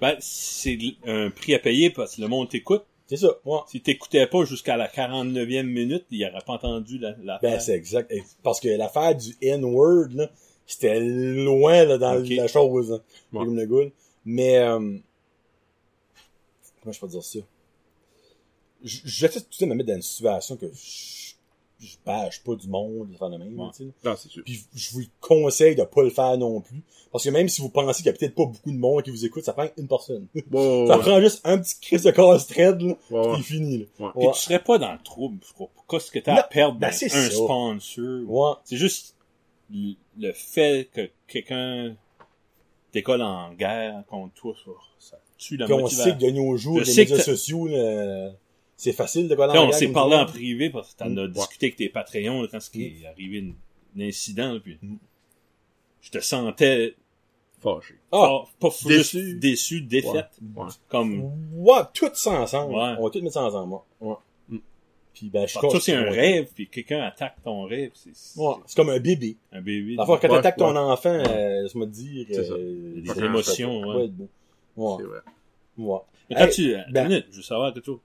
C: Ben, c'est un prix à payer parce que le monde t'écoute.
A: C'est ça, ouais.
C: Si t'écoutais pas jusqu'à la 49e minute, il aurait pas entendu la, la
A: Ben, c'est exact. Parce que l'affaire du N-word, là, c'était loin, là, dans la chose, hein.
B: Ouais.
A: Comme le goût. Mais, euh, comment je peux dire ça? J'essaie tout de me mettre dans une situation que je, je bâche pas du monde, de même,
C: Ouais.
A: tu sais.
B: Non, c'est sûr.
A: Puis je vous conseille de pas le faire non plus. Parce que même si vous pensez qu'il y a peut-être pas beaucoup de monde qui vous écoute, ça prend une personne.
B: Wow,
A: ça
B: ouais,
A: prend juste un petit crise de casse trade, là,
B: ouais, ouais.
A: puis fini, là.
B: Ouais.
C: Puis tu serais pas dans le trouble, je crois. Qu'est-ce que t'as à perdre
A: ben
C: un
A: ça.
C: sponsor?
A: Ouais.
C: C'est juste le le fait que quelqu'un décolle en guerre contre toi, ça, ça tue la
A: Puis on sait que de nos jours,
C: Je
A: les médias sociaux, là, c'est facile de coller en
C: on
A: guerre
C: s'est
A: comme
C: parlé en privé parce que t'en as
A: Mm.
C: discuté avec tes Patreons là, quand ce qui est arrivé un incident, là, puis
A: Mm.
C: je te sentais
B: Fâché.
A: Ah,
C: pas, pas fou-
B: déçu.
C: juste déçu, défaite.
B: Ouais.
C: Comme,
A: ouais, tout ça ensemble.
C: Ouais.
A: On va tout mettre ça ensemble, ouais. ouais. Puis ben, je
C: toi, c'est un
A: ouais.
C: rêve, puis quelqu'un attaque ton rêve, c'est c'est
A: Ouais, c'est comme un bébé.
C: un bébé.
A: La fois quand
B: Ouais,
A: t'attaques ton
B: ouais.
A: enfant, euh, dire,
B: C'est ça.
A: euh,
C: Des émotions, ouais.
A: Ouais,
B: C'est vrai.
A: ouais.
C: Mais quand
A: Hey,
C: tu...
A: ben-
C: Une minute, je veux savoir quelque chose.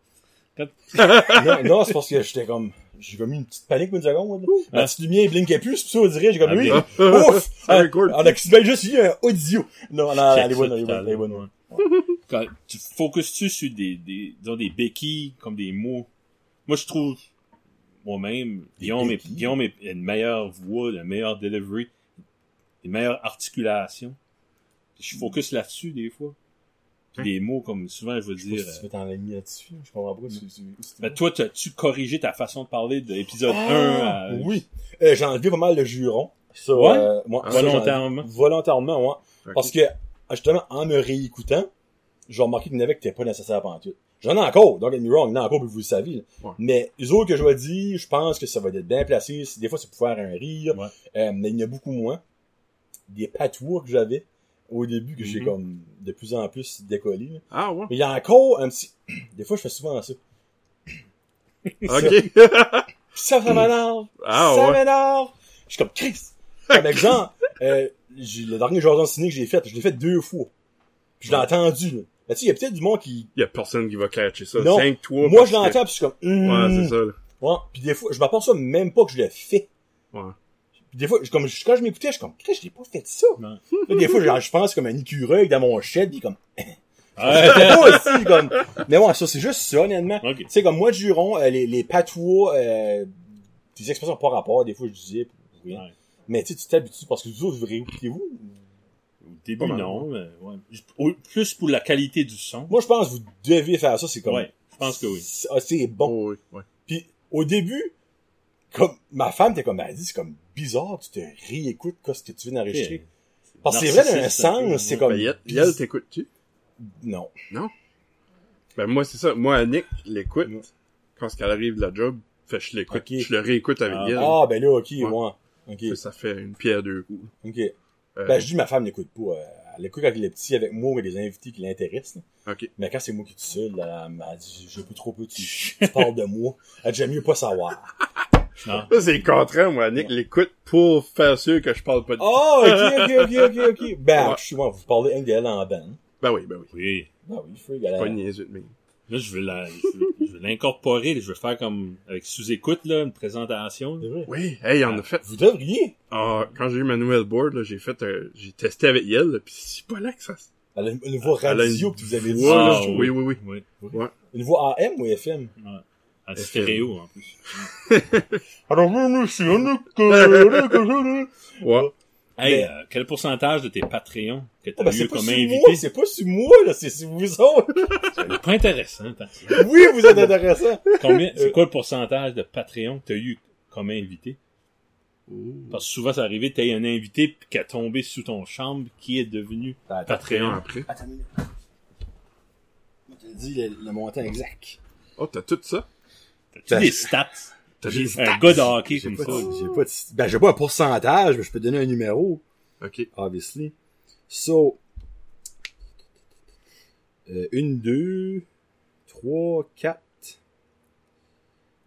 A: non, non, c'est parce que j'étais comme, j'ai comme eu une petite panique une seconde, là. Ma petite lumière blinkait plus, puis ça, on dirait, j'ai comme,
C: Ah,
A: ouf!
B: Ça
A: Ah,
B: record.
A: On a juste eu un audio. Non, non, elle est bonne, elle est
C: tout
A: bonne, elle est bonne.
C: l'heure.
A: ouais.
C: Quand tu focuses-tu sur des, des, disons, des béquilles, comme des mots? Moi, je trouve, moi-même, Guillaume, est? Guillaume est une meilleure voix, une meilleure delivery, une meilleure articulation. Je focus là-dessus, des fois. Puis des mots, comme souvent, je veux
A: Je sais pas
C: dire...
A: si tu veux t'enligner là-dessus, je comprends pas. si- si- si-
C: ben, toi, t'as-tu corrigé ta façon de parler de l'épisode 1
A: Ah,
C: à...
A: oui. Euh, j'ai enlevé pas mal de jurons. Ça,
C: Ouais?
A: euh, moi,
B: Ah,
A: ça,
C: volontairement?
A: Volontairement, ouais.
B: Ok.
A: Parce que, justement, en me réécoutant, j'ai remarqué qu'il y en avait qui n'étaient pas nécessaires pendant tout. J'en ai encore, don't get me wrong, il y en a encore, puis vous le savez.
B: Ouais.
A: Mais les autres que je vais dire, je pense que ça va être bien placé. Des fois, c'est pour faire un rire.
C: Ouais.
A: Euh, mais il y en a beaucoup moins. Des patois que j'avais au début, que j'ai
B: Mhm.
A: comme de plus en plus décollé. là.
B: Ah, ouais.
A: Mais il y a encore un petit... Des fois, je fais souvent ça.
B: Ok.
A: Ça, ça m'énerve.
B: Ah,
A: ça
B: ouais.
A: m'énerve. Je suis comme Chris. Comme exemple, euh, j'ai- le dernier Jordan Ciné que j'ai fait, je l'ai fait deux fois. Puis je l'ai entendu. Là. Mais tu sais, il y a peut-être du monde qui.
B: Il y a personne qui va catcher ça.
A: Non.
B: 5 toi.
A: Moi,
B: parce
A: je l'entends, puis je suis comme.
B: que- Ouais, c'est ça, là.
A: Ouais. Puis des fois, je m'apporte ça même pas que je le fais.
B: Ouais.
A: Puis des fois, je- comme, quand je m'écoutais, je suis comme, Chris, je l'ai pas fait ça.
C: Non.
A: Là, des fois, genre, je pense comme un écureuil dans mon shed, puis comme.
C: Ouais.
A: Moi aussi, comme. Mais ouais, ça, c'est juste ça, honnêtement.
C: Ok.
A: Tu sais, comme moi, de juron, euh, les, les patois, euh, des expressions par rapport, des fois, je disais, pour rien.
C: Ouais.
A: Mais tu sais, tu t'habitues parce que vous autres, vous réécoutez-vous.
C: Début, non, mais ouais. Au- Plus pour la qualité du son.
A: Moi, je pense que vous devez faire ça, c'est comme.
C: Ouais, je pense que oui.
A: C'est ah, c'est bon.
B: Oh, oui, ouais.
A: Puis, au début, comme, ma femme était comme, elle dit, c'est comme bizarre, tu te réécoutes, quoi, ce que tu viens d'enregistrer. Parce que c'est vrai, dans un
C: narcissiste, un peu,
A: sens, c'est
C: ouais.
A: comme.
B: Ben, Yel, t'écoutes-tu?
A: Non.
B: Ben, moi, c'est ça. Moi, Annick l'écoute. Quand ce qu'elle arrive de la job, fait, je l'écoute. Je le réécoute avec
C: Ah.
B: Yel.
A: Ah, ben là, ok,
B: Ouais.
A: ouais. Ok,
B: Fait, Ça fait une pierre deux coups.
A: ok.
B: Euh,
A: Ben, je dis, ma femme n'écoute pas. euh, Elle écoute quand il est petit avec moi ou avec des invités qui l'intéressent. là.
B: Ok.
A: Mais quand c'est moi qui suis seul, là, elle m'a dit, je peux trop peu, tu, tu parles de moi. Elle dit, j'aime mieux pas savoir.
C: Non.
B: Ça, c'est le contraire, moi. Annick l'écoute pour faire sûr que je parle pas de...
A: Oh, ok, ok, ok, ok, ok. Ben,
B: Ouais.
A: je suis, moi, vous parlez un d'elle en band.
B: Ben oui, ben oui.
C: Oui.
A: Ben oui, elle a-
B: Pas niaiseux même.
C: Là, je veux la, je veux, je l'incorporer, je veux faire comme, avec sous-écoute, là, une présentation.
B: Oui, hey, il en a fait.
A: Vous devriez.
B: Ah, quand j'ai eu ma nouvelle board, là, j'ai fait, euh, j'ai testé avec Yel, là, pis c'est pas là que ça se...
A: Elle a une, voix
B: Elle
A: radio
B: une
A: que vous avez dit. ça,
B: là.
C: Ah,
B: oui, oui, oui.
C: Oui.
A: Une voix AM ou FM?
C: Ouais. En stéréo, en plus.
A: Alors, nous, c'est un que,
B: Ouais.
C: Hey,
A: Mais-
C: euh, quel pourcentage de tes Patreons que t'as
A: Oh, ben,
C: eu comme invité?
A: c'est pas sur moi, là, c'est sur vous autres.
C: C'est pas intéressant, tant que ça.
A: Oui, vous êtes intéressant.
C: Combien, c'est quoi le pourcentage de Patreon que t'as eu comme invité? Parce que souvent, c'est arrivé, t'as eu un invité qui a tombé sous ton chambre, qui est devenu
B: Patreon
C: Patreon?
B: après.
A: Attends. Je te dis le, le montant exact.
B: Oh, t'as tout ça?
C: T'as-tu
A: Ben,
C: des stats? J'ai un gars de hockey comme
A: pas,
C: ça.
A: de- j'ai pas de- ben, j'ai pas un pourcentage, mais je peux donner un numéro,
B: Ok.
A: obviously. So, euh, une, deux, trois, quatre,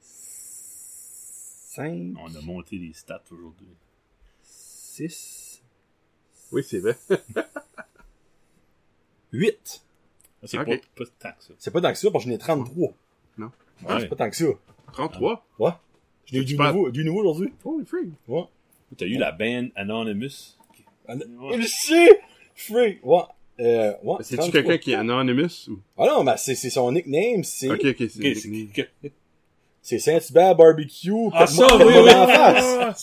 A: cinq,
C: On a monté les stats aujourd'hui.
A: six,
B: Oui, c'est vrai.
A: huit.
C: C'est
B: Ok.
C: pas, pas tant que ça.
A: C'est pas tant que ça, parce que j'en ai 33.
B: Non.
A: Ouais,
C: Ouais.
A: c'est pas tant que ça.
B: 33?
A: Ouais. J'ai eu
B: Tu
A: du nouveau, du nouveau aujourd'hui.
B: Holy freak.
A: Ouais.
C: T'as eu la band Anonymous?
A: Ah,
C: Ouais.
A: Sais! Free! Ouais. Euh, ouais.
B: C'est-tu
A: 33.
B: quelqu'un qui est anonymous ou?
A: Ah non, mais c'est, c'est son nickname, c'est...
B: Ok, ok, c'est
C: Ok, c'est
B: nickname.
C: que-
A: C'est Saint-Hubert Barbecue,
C: Ah,
A: pète-moi
C: ça, oui, oui.
A: dans la face.
B: Ah,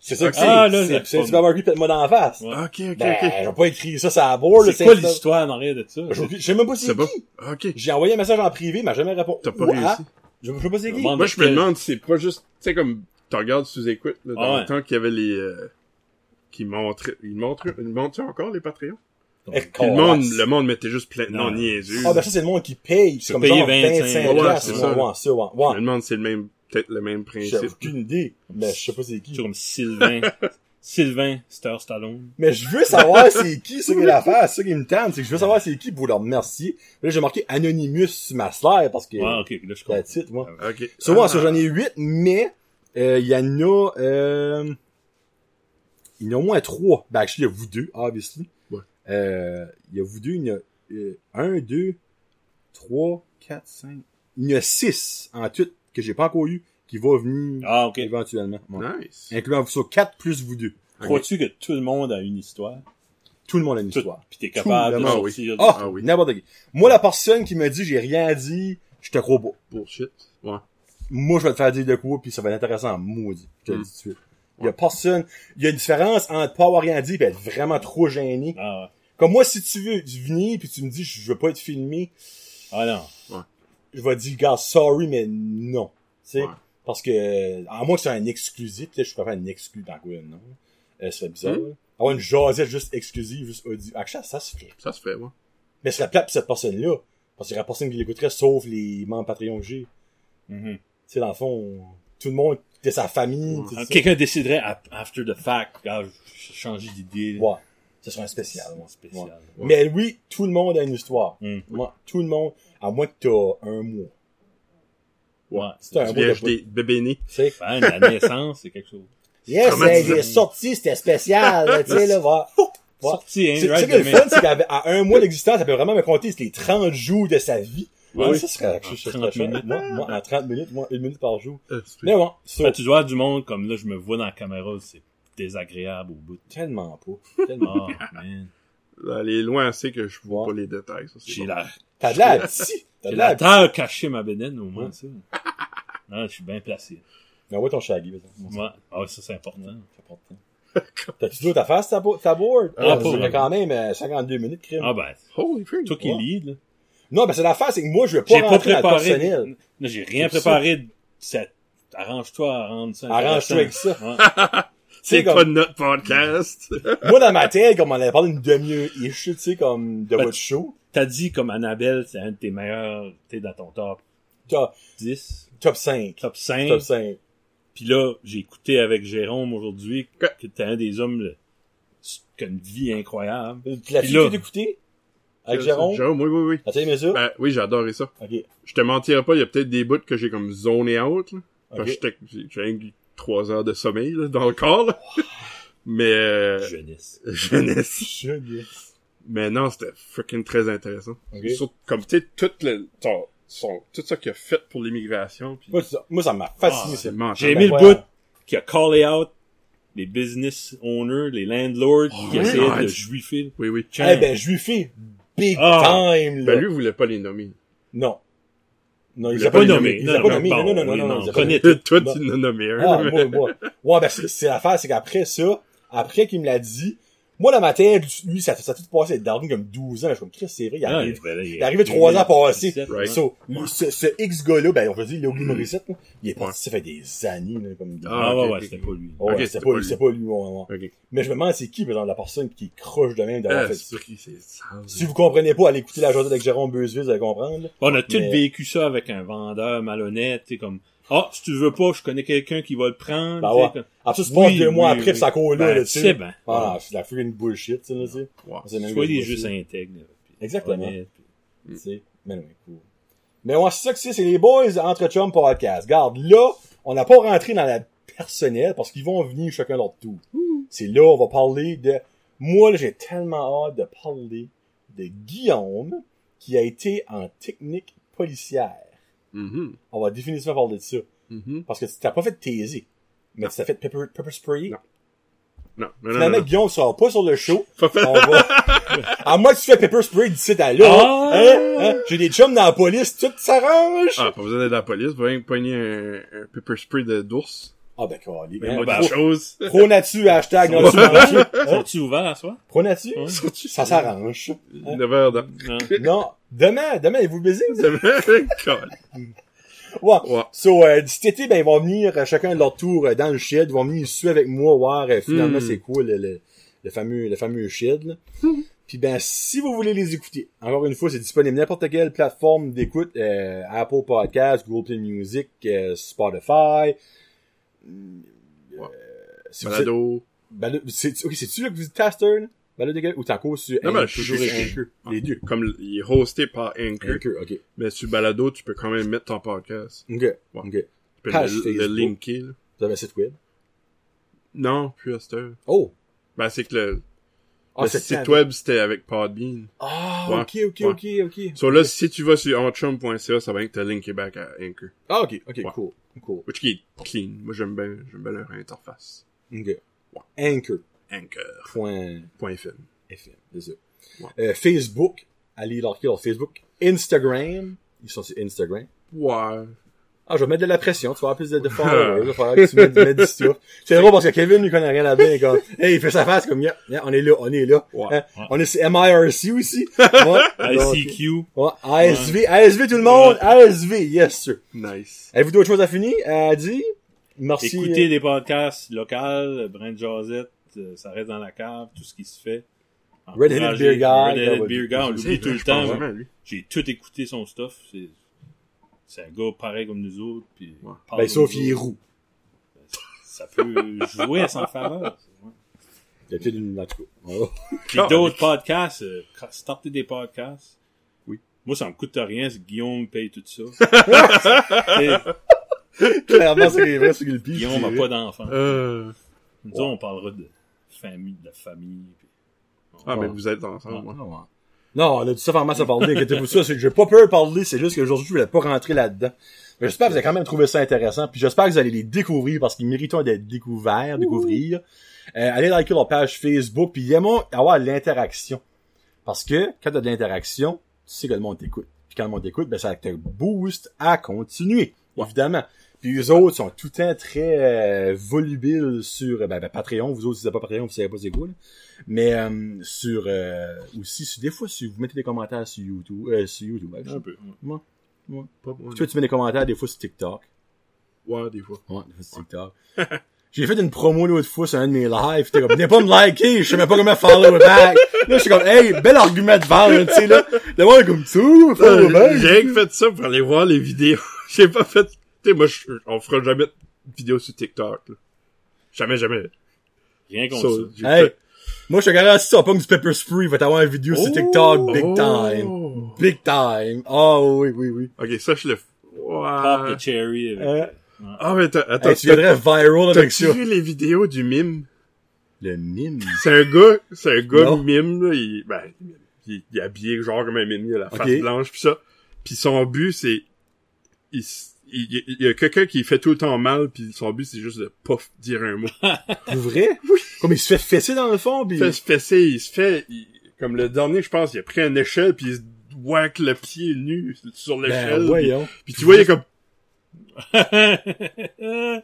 B: c'est-
A: ça que c'est.
C: Ah,
A: Saint-Hubert Barbecue, pète-moi dans la face.
C: Ouais.
B: Ok, ok,
A: Ben,
B: ok.
A: j'ai pas écrit ça la board, le
C: C'est quoi l'histoire en arrière de ça?
A: Je je sais même pas c'est
B: C'est bon.
A: qui.
B: Ok.
A: J'ai envoyé un message en privé, il m'a jamais répondu.
B: T'as pas réussi.
A: Je je sais pas c'est qui.
B: Moi, je me demande si c'est pas juste, tu sais, comme, tu regardes sous écoute, là, dans
C: Ah ouais.
B: le temps qu'il y avait les, euh, qui montraient, ils montrent, ils montrent encore les Patreons? Le monde, le monde mettait juste plein de
C: Non.
B: noms niaiseux.
A: Ah, ben ça, c'est le monde qui paye. C'est comme genre
C: 25
A: 25
B: Ouais,
A: piastres,
B: c'est
A: c'est
B: ça.
A: bon, ouais, ça, ouais.
B: Je me
A: Ouais.
B: demande si c'est le même, peut-être le même
A: J'ai
B: principe.
A: aucune idée. Mais je sais pas c'est qui.
C: Comme Sylvain. Sylvain Star Stallone.
A: Mais je veux savoir c'est qui, ça qui est l'affaire, c'est ça qui me tente, c'est que je veux savoir c'est qui pour leur remercier. Là, j'ai marqué Anonymous sur ma slide parce que,
C: Ouais, ok, là, je comprends.
A: it, moi.
B: Ok.
A: So, ouais,
B: Ah.
A: ça, j'en ai 8, mais, euh, il y en a, euh, il y en a au moins 3. Ben, actually, il y a vous deux, obviously.
B: Ouais.
A: Euh, il y a vous deux, il y en a, euh, 1, 2, 3, 4, 5. Il y en a 6 en tout que j'ai pas encore eu qui va venir
C: Ah,
A: éventuellement. Ouais.
B: Nice.
A: Incluant vous sur 4 plus vous deux.
C: Crois-tu que tout le monde a une histoire?
A: Tout le monde a une
C: Tout-
A: histoire.
C: Puis t'es capable
A: le
C: de sortir.
A: Ah,
B: Ah oui.
A: n'importe qui. Moi, la personne qui me dit j'ai rien dit, je te crois pas.
B: Bullshit. Ouais.
A: Moi, je vais te faire dire de quoi, puis ça va être intéressant, maudit. Je te le
B: Mm.
A: dis tout de suite. Il y a personne, il y a une différence entre pas avoir rien dit et être vraiment trop gêné.
C: Ah, ouais.
A: Comme moi, si tu veux venir puis tu me dis je veux pas être filmé,
C: Ah, non.
A: je vais te dire, gars, sorry, mais non. Tu sais,
B: Ouais.
A: Parce que, à moins que c'est un exclusif, peut-être je préfère un exclu dans quoi, non? Euh, ça serait bizarre,
B: Mm.
A: là. Avoir une jasette juste exclusive, juste audio. Actually, ça se fait.
B: Ça se fait, ouais.
A: Mais ce serait plate pour cette personne-là. Parce qu'il y aurait personne qui l'écouterait, sauf les membres Patreon que j'ai.
C: Mhm.
A: Tu sais, dans le fond, tout le monde, de sa famille,
B: Ouais.
C: Ah. Quelqu'un déciderait after the fact, ah, j'ai changé d'idée.
A: Ouais. Ce serait un spécial, ouais.
C: Spécial.
A: Ouais.
B: Ouais.
A: Mais oui, tout le monde a une histoire.
C: Mm.
A: Moi, tout le monde, à moins que t'as un mois.
C: Ouais.
A: C'est un
B: des bébés nés.
A: Tu sais.
C: Ben, la naissance, c'est quelque chose.
A: Yes,
B: Comment
A: hey,
B: tu
A: j'ai
B: dis-
A: sorti, c'était spécial, tu sais, là. Ouais.
C: Sorti, hein, right
A: que le fun, c'est qu'à à un mois d'existence, ça peut vraiment me compter les 30 jours de sa vie.
C: Ouais.
A: Ouais, ça serait,
C: En
A: je serais
C: 30
A: chouette.
C: minutes.
A: Moi, moi, en 30 minutes, moi, une minute par jour.
B: Euh, c'est-
A: Mais bon, ça,
C: tu dois avoir du monde comme là, je me vois dans la caméra, c'est désagréable au bout.
A: tellement pas. Tellement.
C: Oh, man.
B: Aller loin assez que je vois
A: Ouais.
B: pas les détails.
C: J'ai
B: bon.
C: la,
A: T'as de l'air petit. T'as
C: j'ai
A: de
C: la terre cachée ma bédaine, au moins,
A: Ouais.
C: ça. Ah, je suis bien placé.
A: Mais ouais, ton shaggy.
C: Ouais. Ah, ça, c'est important.
A: C'est important. T'as-tu d'autres affaires ta, bo- ta board?
C: Ah,
A: Ah,
C: pas vraiment.
A: quand même euh, 52 minutes, crime.
C: Ah, ben,
B: Holy freak.
C: toi qui
A: Ouais.
C: lead, là.
A: Non, mais c'est l'affaire, c'est que moi, je vais pas
C: J'ai pas
A: rentrer dans le
C: préparé.
A: personnel.
C: Non, j'ai rien préparé. Ça- Arrange-toi à rendre ça.
A: Arrange-toi avec ça.
B: C'est pas
A: comme-
B: notre podcast.
A: Moi, dans ma tête, comme on avait parlé d'une demi-heure-ish, tu sais, comme de
C: Ben,
A: votre show,
C: T'as dit comme Annabelle, c'est un de tes meilleurs, t'es dans ton top
A: top,
C: 10,
A: top 5.
C: top 5.
A: Top 5.
C: Puis là, j'ai écouté avec Jérôme aujourd'hui
B: Que-
C: que t'es un des hommes le- qui a une vie incroyable.
A: Tu l'as
C: Puis là-
A: fait écouter? Avec Jérôme?
B: Jérôme, oui, oui, oui.
A: As-tu aimé ça?
B: Ben, oui, j'ai adoré ça.
A: Ok.
B: Je te mentirais pas, il y a peut-être des bouts que j'ai comme zoné out, là. Parce
A: Ok.
B: que j'étais- trois heures de sommeil, là, dans le corps, là. Mais, euh,
C: Jeunesse.
B: jeunesse.
A: Jeunesse.
B: Mais non, c'était freaking très intéressant.
A: Ok.
B: Surtout, comme, tu sais, tout le, ton- son- tout ça qu'il a fait pour l'immigration, puis
A: Moi, ça, moi, ça m'a fasciné,
C: Ah. J'ai aimé le bout qui a callé out les business owners, les landlords qui
B: ouais?
C: essayaient
B: Ouais,
C: de juifer.
B: Oui, oui.
A: Eh ben, je lui fais big
C: Ah.
A: time, là.
B: Ben, lui voulait pas les nommer.
A: Non. Non, il les a
B: pas nommé.
A: nommés. Il les a
C: Non,
A: pas
C: non,
A: nommés. Non, non, non,
C: connaît
A: nommés.
B: Toi,
A: Non.
B: tu en as nommé un.
A: Ah. Ouais, ben, c'est l'affaire, c'est qu'après ça, après qu'il me l'a dit, moi, dans ma tête, lui, ça, ça a tout passé d'argent comme 12 ans. Je suis comme, Chris, c'est vrai, il
C: Ah,
A: arrive.
C: là,
A: Il est arrivé trois ans passés.
B: Right.
A: So, ce, ce X-gars-là, ben, on va dire, Logan Morissette, là, il est parti, ça fait des années, là, comme,
B: Ah,
C: Ah, ouais, ouais, c'était pas lui.
A: Ouais,
B: ok,
A: c'était
B: c'était
A: pas lui, c'était pas lui, ouais, ouais.
B: Ok.
A: Mais je me demande c'est qui, par exemple, la personne qui croche de même d'avoir
B: Ah,
A: fait ça. Si vous comprenez pas, allez écouter la journée avec Jérôme Beuzeville, vous allez comprendre. là.
C: On a tous
A: Mais-
C: vécu ça avec un vendeur malhonnête, tu sais, comme, ah, si tu veux pas, je connais quelqu'un qui va le prendre.
A: Ben
C: tu sais,
A: ouais.
C: comme-
A: Après, ça se
C: Oui,
A: deux mois
C: oui,
A: après, ça coule là,
C: Ben,
A: là,
C: tu
A: dessus.
C: sais, ben.
A: Ah, c'est la freaking bullshit, tu sais.
C: Soyez
A: que je
C: juste intègre.
A: Exactement. Tu sais. Mais non, cool. Mais ouais, c'est ça que c'est, c'est les boys entre chum podcast. Garde, là, on n'a pas rentré dans la personnelle parce qu'ils vont venir chacun leur tour. C'est là, on va parler de, moi, là, j'ai tellement hâte de parler de Guillaume, qui a été en technique policière.
B: Mhm.
A: On va définitivement parler de ça.
B: Mhm.
A: Parce que tu t'as pas fait de taiser. Mais tu t'as fait pepper, pepper spray?
B: Non. Non, non, non,
A: Finalement,
B: non.
A: Guillaume sera pas sur le show.
B: Pas fait-
A: On va, À moi, tu fais pepper spray d'ici à là.
C: Ah!
A: Hein? Hein? J'ai des chums dans la police, tout s'arrange.
B: Ah, pas besoin d'être à la police, va pogner un, un pepper spray de d'ours.
A: Ah, ben, quoi, les
B: Ben, de chose.
A: pro natu, hashtag, non,
C: Sont-tu
A: tu
C: ouverts à soi?
A: Pro natu?
C: Ouais.
A: Ça s'arrange.
B: 9 heures.
C: Non.
A: Demain, demain, êtes-vous busy? vous?
B: God.
A: Ouais.
B: Ouais.
A: So, euh, cet été, ben, ils vont venir euh, chacun de leur tour euh, dans le shed. Ils vont venir ici avec moi voir euh, finalement
B: Hmm.
A: c'est quoi le, le, le fameux, le fameux shed. là. Puis ben, si vous voulez les écouter, encore une fois, c'est disponible n'importe quelle plateforme d'écoute, euh, Apple Podcast, Google Play Music, euh, Spotify.
B: Ouais.
A: si vous
B: Balado.
A: êtes- Balado- c'est, ok, c'est-tu là que vous êtes Taster? De ou t'es encore sur
B: Non, mais
A: Anchor,
B: je suis
A: sur
B: sur
A: Anchor? Les deux.
B: Comme il est hosté par Anchor.
A: Anchor, ok.
B: Mais sur Balado, tu peux quand même mettre ton podcast.
A: Ok.
B: Ouais.
A: Ok.
B: Tu peux
A: Page
B: le, linker, là.
A: Vous avez un site web?
B: Non, plus à cette heure.
A: Oh!
B: Ben, c'est que le,
A: Ah,
B: le site web, c'était avec Podbean.
A: Ah,
B: Ouais.
A: ok, ok, ok, ok.
B: So là, si tu vas sur onchum.ca, ça va être te linker back à Anchor.
A: Ah, ok, ok,
B: Ouais.
A: cool, cool.
B: Which qui est clean. Moi, j'aime bien, j'aime bien leur interface.
A: Ok. Anchor.fm,
B: Anchor.fm.
A: c'est ça.
B: Ouais.
A: Euh, Facebook, allez liker leur Facebook. Instagram, ils sont sur Instagram.
B: Ouais.
A: Ah, je vais mettre de la pression, tu vas avoir plus de, de followers, il va falloir que tu mettes, mettes du stuff. C'est drôle parce que Kevin, lui connaît rien là-dedans, comme, hey, il fait sa face comme, yeah, yeah, on est là, on est là.
B: Ouais.
A: Hein? On est sur MIRC aussi. Ouais. Donc,
C: ICQ.
A: ouais. ASV, ASV tout le monde, ASV, yes, sir.
B: Nice.
A: Avez-vous d'autres choses à finir, à dire? Merci.
C: Écouter des podcasts locaux, Brand Josette, euh, ça reste dans la cave, tout ce qui se fait.
A: Red-Headed
C: Encourager-
A: Beer Guy,
C: Red-Headed
A: ouais.
C: Beer Guy, on l'oublie tout le temps. J'ai tout écouté son stuff. C'est, un gars pareil comme nous autres. Puis
B: Ouais.
A: Ben, sauf il est roux.
C: Ça peut jouer à son faveur.
A: Il y a peut-être une, en tout cas. Oh.
C: Puis d'autres podcasts, euh, starter des podcasts.
B: Oui.
C: Moi, ça me coûte rien si Guillaume paye tout ça.
A: Clairement, c'est vrai, c'est le pire.
C: Guillaume n'a pas d'enfant.
B: Euh...
C: Nous on parlera de famille, de famille. puis-
B: Ah, mais vous êtes ensemble,
C: Ouais.
B: moi.
A: Ouais. Non, on a tout ça vraiment à parler, inquiétez-vous ça, c'est que j'ai pas peur de parler, c'est juste qu'aujourd'hui, je voulais pas rentrer là-dedans. Mais j'espère que vous avez quand même trouvé ça intéressant, puis j'espère que vous allez les découvrir parce qu'ils méritent d'être découverts, découvrir. Euh, allez liker leur page Facebook, puis aimons avoir de l'interaction. Parce que, quand t'as de l'interaction, tu sais que le monde t'écoute. Puis quand le monde t'écoute, ben ça te booste à continuer, évidemment. Puis les autres sont tout le temps très euh, volubiles sur ben, ben, Patreon. Vous autres, si vous n'avez pas Patreon, vous savez pas c'est quoi. là. Mais euh, sur euh, aussi, sur, des fois, si vous mettez des commentaires sur YouTube, euh, sur YouTube,
C: Un peu. ouais.
A: Ouais.
B: Pas moi.
A: Tu vois, tu mets des commentaires des fois sur TikTok.
B: Ouais, des fois.
A: Ouais, des fois sur TikTok. J'ai fait une promo l'autre fois sur un de mes lives. T'es comme, venez pas me liker, je sais même pas comment follow back. Là, je suis comme, hey, bel argument de vente, tu sais, là. Est comme, tout, follow
B: Euh,
A: back.
B: J'ai rien que fait ça pour aller voir les vidéos. J'ai pas fait... Tu sais, moi, je- on fera jamais de vidéo sur TikTok. là. Jamais, jamais.
C: Rien
B: Ça,
C: contre ça.
A: Hey,
B: fait-
A: moi, je te garantis, ça pas du pepper spray, va t'avoir une vidéo sur TikTok, big time.
B: Oh.
A: Big time. Oh, oui, oui, oui.
B: Ok, ça, je le... f-
C: Pop the cherry. avec-
A: Euh,
B: Ah, mais t'as- attends,
A: hey, tu viendrais viral avec ça.
B: vu les vidéos du mime?
A: Le mime?
B: C'est un gars, c'est un gars
A: Non.
B: mime, là, il, ben, il, il est habillé genre comme un mime, il a la face blanche pis ça. Pis son but, c'est, il, il, y a quelqu'un qui fait tout le temps mal pis son but, c'est juste de pas f- dire un mot.
A: Pour vrai? Oui. Comme il se fait fesser dans le fond, pis...
B: Il fait se fesser, il se fait, il- comme le dernier, je pense, il a pris une échelle pis il se whack le pied nu sur l'échelle.
A: Ben, voyons.
B: pis tu vois, il est comme,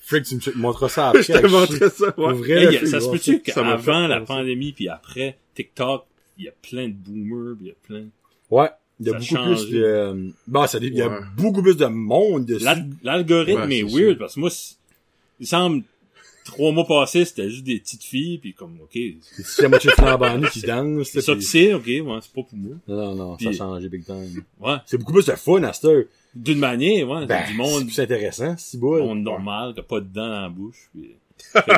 A: Frick, tu me montreras ça après.
B: je te montrais ça,
A: Pour
B: ouais.
A: vrai,
C: Hey, a- ça se peut-tu qu'avant
B: fait
C: la pandémie puis après TikTok, il y a plein de boomers, puis il y a plein.
A: Ouais. Il y a
C: Ça
A: beaucoup plus de... Bon, ça, il y a
B: Ouais.
A: beaucoup plus de monde dessus.
C: L'al- L'algorithme
B: Ouais,
C: est
B: c'est
C: weird
B: sûr.
C: parce que moi, il semble trois mois passés, c'était juste des petites filles puis comme ok,
A: C'est la moitié flambant qui danse.
C: c'est ça que c'est, ok, ouais, c'est pas pour moi.
A: Non, non, ça a changé big time.
C: Ouais,
A: C'est beaucoup plus de fun à cette heure.
C: d'une manière, ouais,
A: Ben,
C: du
A: c'est
C: monde,
A: plus intéressant, si beau.
C: monde normal, qui a pas de dents dans la bouche.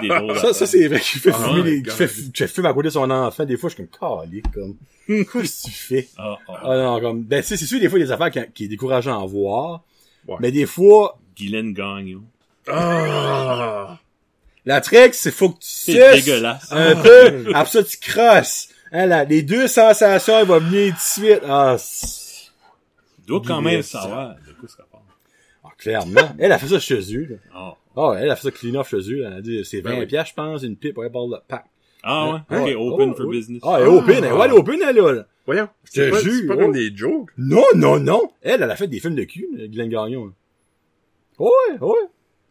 C: Des
A: Ça, ça c'est vrai qu'il fait
B: Ah,
A: fumer les,
B: my
A: qui fait, qui à côté de son enfant. Des fois, je suis comme, calique, comme. Qu'est-ce que tu fais?
C: Ah, ah,
A: Ah non, comme, ben, c'est sûr, des fois, il y a des affaires qui, qui est décourageant à voir.
B: Ouais.
A: Mais des fois,
C: Guylaine Gagnon.
B: Ah!
A: la trek, c'est faut que tu
C: C'est dégueulasse.
A: un peu. Après ça, tu crosses. Hein, là, les deux sensations, elles vont venir tout de suite. Ah,
C: doit quand même savoir de quoi ça parle.
A: ah, clairement. Elle a fait ça chez eux, là.
C: Ah,
A: Ah, ouais, elle a fait ça clean off chez eux. Elle a dit, c'est 20
B: Ben oui.
A: piastres, je pense, une pipe, ouais, parle de pack.
C: Ah ouais?
A: Ouais.
C: Ok, open
A: Oh,
C: for
A: oui.
C: business.
A: Ah, elle est open, elle, ouais, elle est open, elle, là.
B: Voyons.
A: Je
B: C'est
A: te
B: pas,
A: jure,
B: c'est pas
A: oh.
B: comme des jokes.
A: Non, non, non. Elle, elle a fait des films de cul, Glenn Gagnon. Ouais, ouais.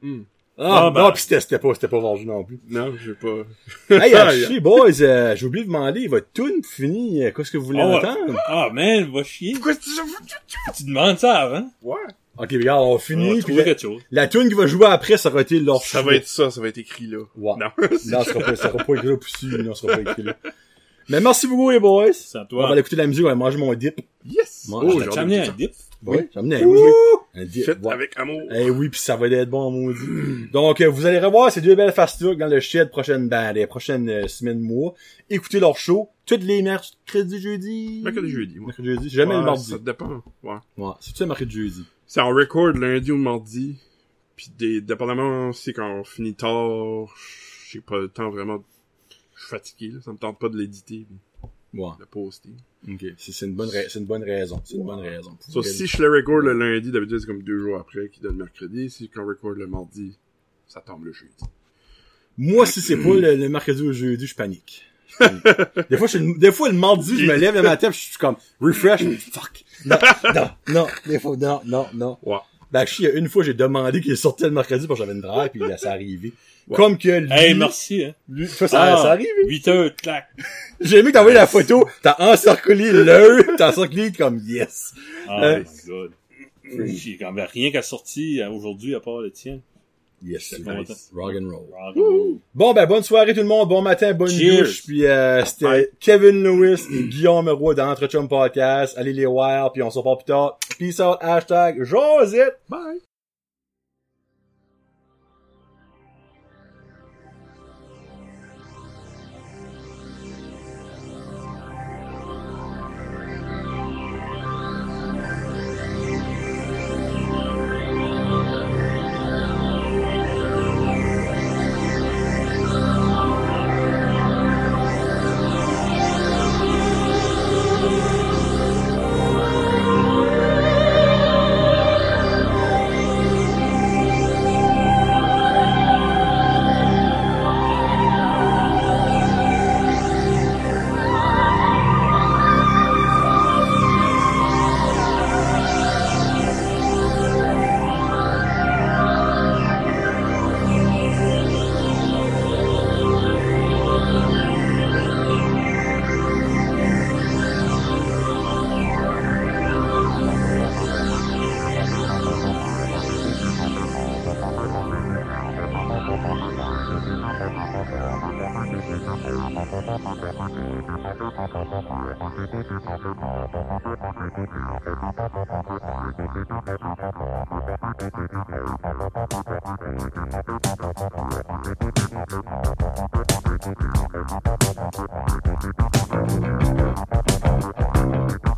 B: Hmm.
A: Ah,
C: Ah, ben.
A: non, pis c'était, c'était pas, c'était pas vendu non plus.
B: Non, j'ai pas.
A: hey, actually, boys, euh, j'ai oublié de demander, votre tune fini, euh, qu'est-ce que vous voulez
C: Ah
A: entendre?
C: Ah, man, va chier.
B: Pourquoi tu
C: Tu demandes ça avant.
B: Ouais.
A: Ok, regarde, on
C: On
A: finit,
C: va
A: puis
C: trouver
A: la,
C: quelque chose.
A: la tune qui va jouer après, ça aura été leur
B: Ça
A: choix.
B: va être ça, ça va être écrit là.
A: Ouais.
B: Non.
A: Non, ça sera pas, ça sera pas écrit là, poussi, non, ça sera pas écrit là. Mais merci beaucoup, les boys.
C: C'est à
A: On
C: toi.
A: va aller écouter la musique, on va manger mon dip.
B: Yes!
A: Moi,
B: oh, j'ai
C: amené un dip?
A: Oui, j'ai amené un, oui. un dip.
B: Fait
A: ouais.
B: avec amour.
A: Eh oui, puis ça va être bon, maudit. Donc, euh, vous allez revoir ces deux belles fast dans le shed prochaine, ben, les prochaines euh, semaines, mois. Écoutez leur show. Toutes les mercredis, jeudi.
B: Mercredi, jeudi, ouais.
A: Mercredi, jeudi. Jamais
B: Ouais,
A: le mardi.
B: Ça dépend. Ouais.
A: Ouais. C'est-tu le mercredi, jeudi?
B: C'est en record lundi ou mardi. Puis des, dépendamment si quand on finit tard, j'ai pas le temps vraiment. Je suis fatigué, là. Ça me tente pas de l'éditer,
A: Ouais.
B: de poster.
A: Ok. C'est c'est une bonne, c'est une bonne raison. C'est une bonne raison.
B: So, si je le record le lundi, d'habitude c'est comme deux jours après qui donne mercredi. Si quand on record le mardi, ça tombe le jeudi.
A: Moi, si c'est pas le, le mercredi ou le jeudi, je panique. Des fois, je, suis le- des fois, le mardi, je me lève le matin, pis je suis comme, refresh, fuck. Non, non, non, des fois, non, non, non.
B: Ouais.
A: Ben, je sais, il y a une fois, j'ai demandé qu'il sortait le mercredi parce que j'avais une drive, puis là, ça arrivé. Comme que lui,
C: Hey, merci, hein.
A: lui- toi, ça,
C: Ah,
A: ça arrive.
C: 8 heures, clac.
A: J'ai aimé que t'as envoyé la photo, t'as encerclé l'heure, t'as encerclé comme yes.
C: Oh
A: Euh,
C: my god. J'ai quand même rien qu'à sorti euh, aujourd'hui à part le tien.
A: Yes, nice. Rock and roll.
C: Rock and roll.
A: Bon, ben, bonne soirée tout le monde, bon matin, bonne
C: Cheers.
A: douche, puis euh, c'était. Kevin Lewis et Guillaume Roy dans Entre Chum Podcast. Allez les voir, puis on se reparle plus tard. Peace out, hashtag Josette.
B: Bye!
D: Thank you.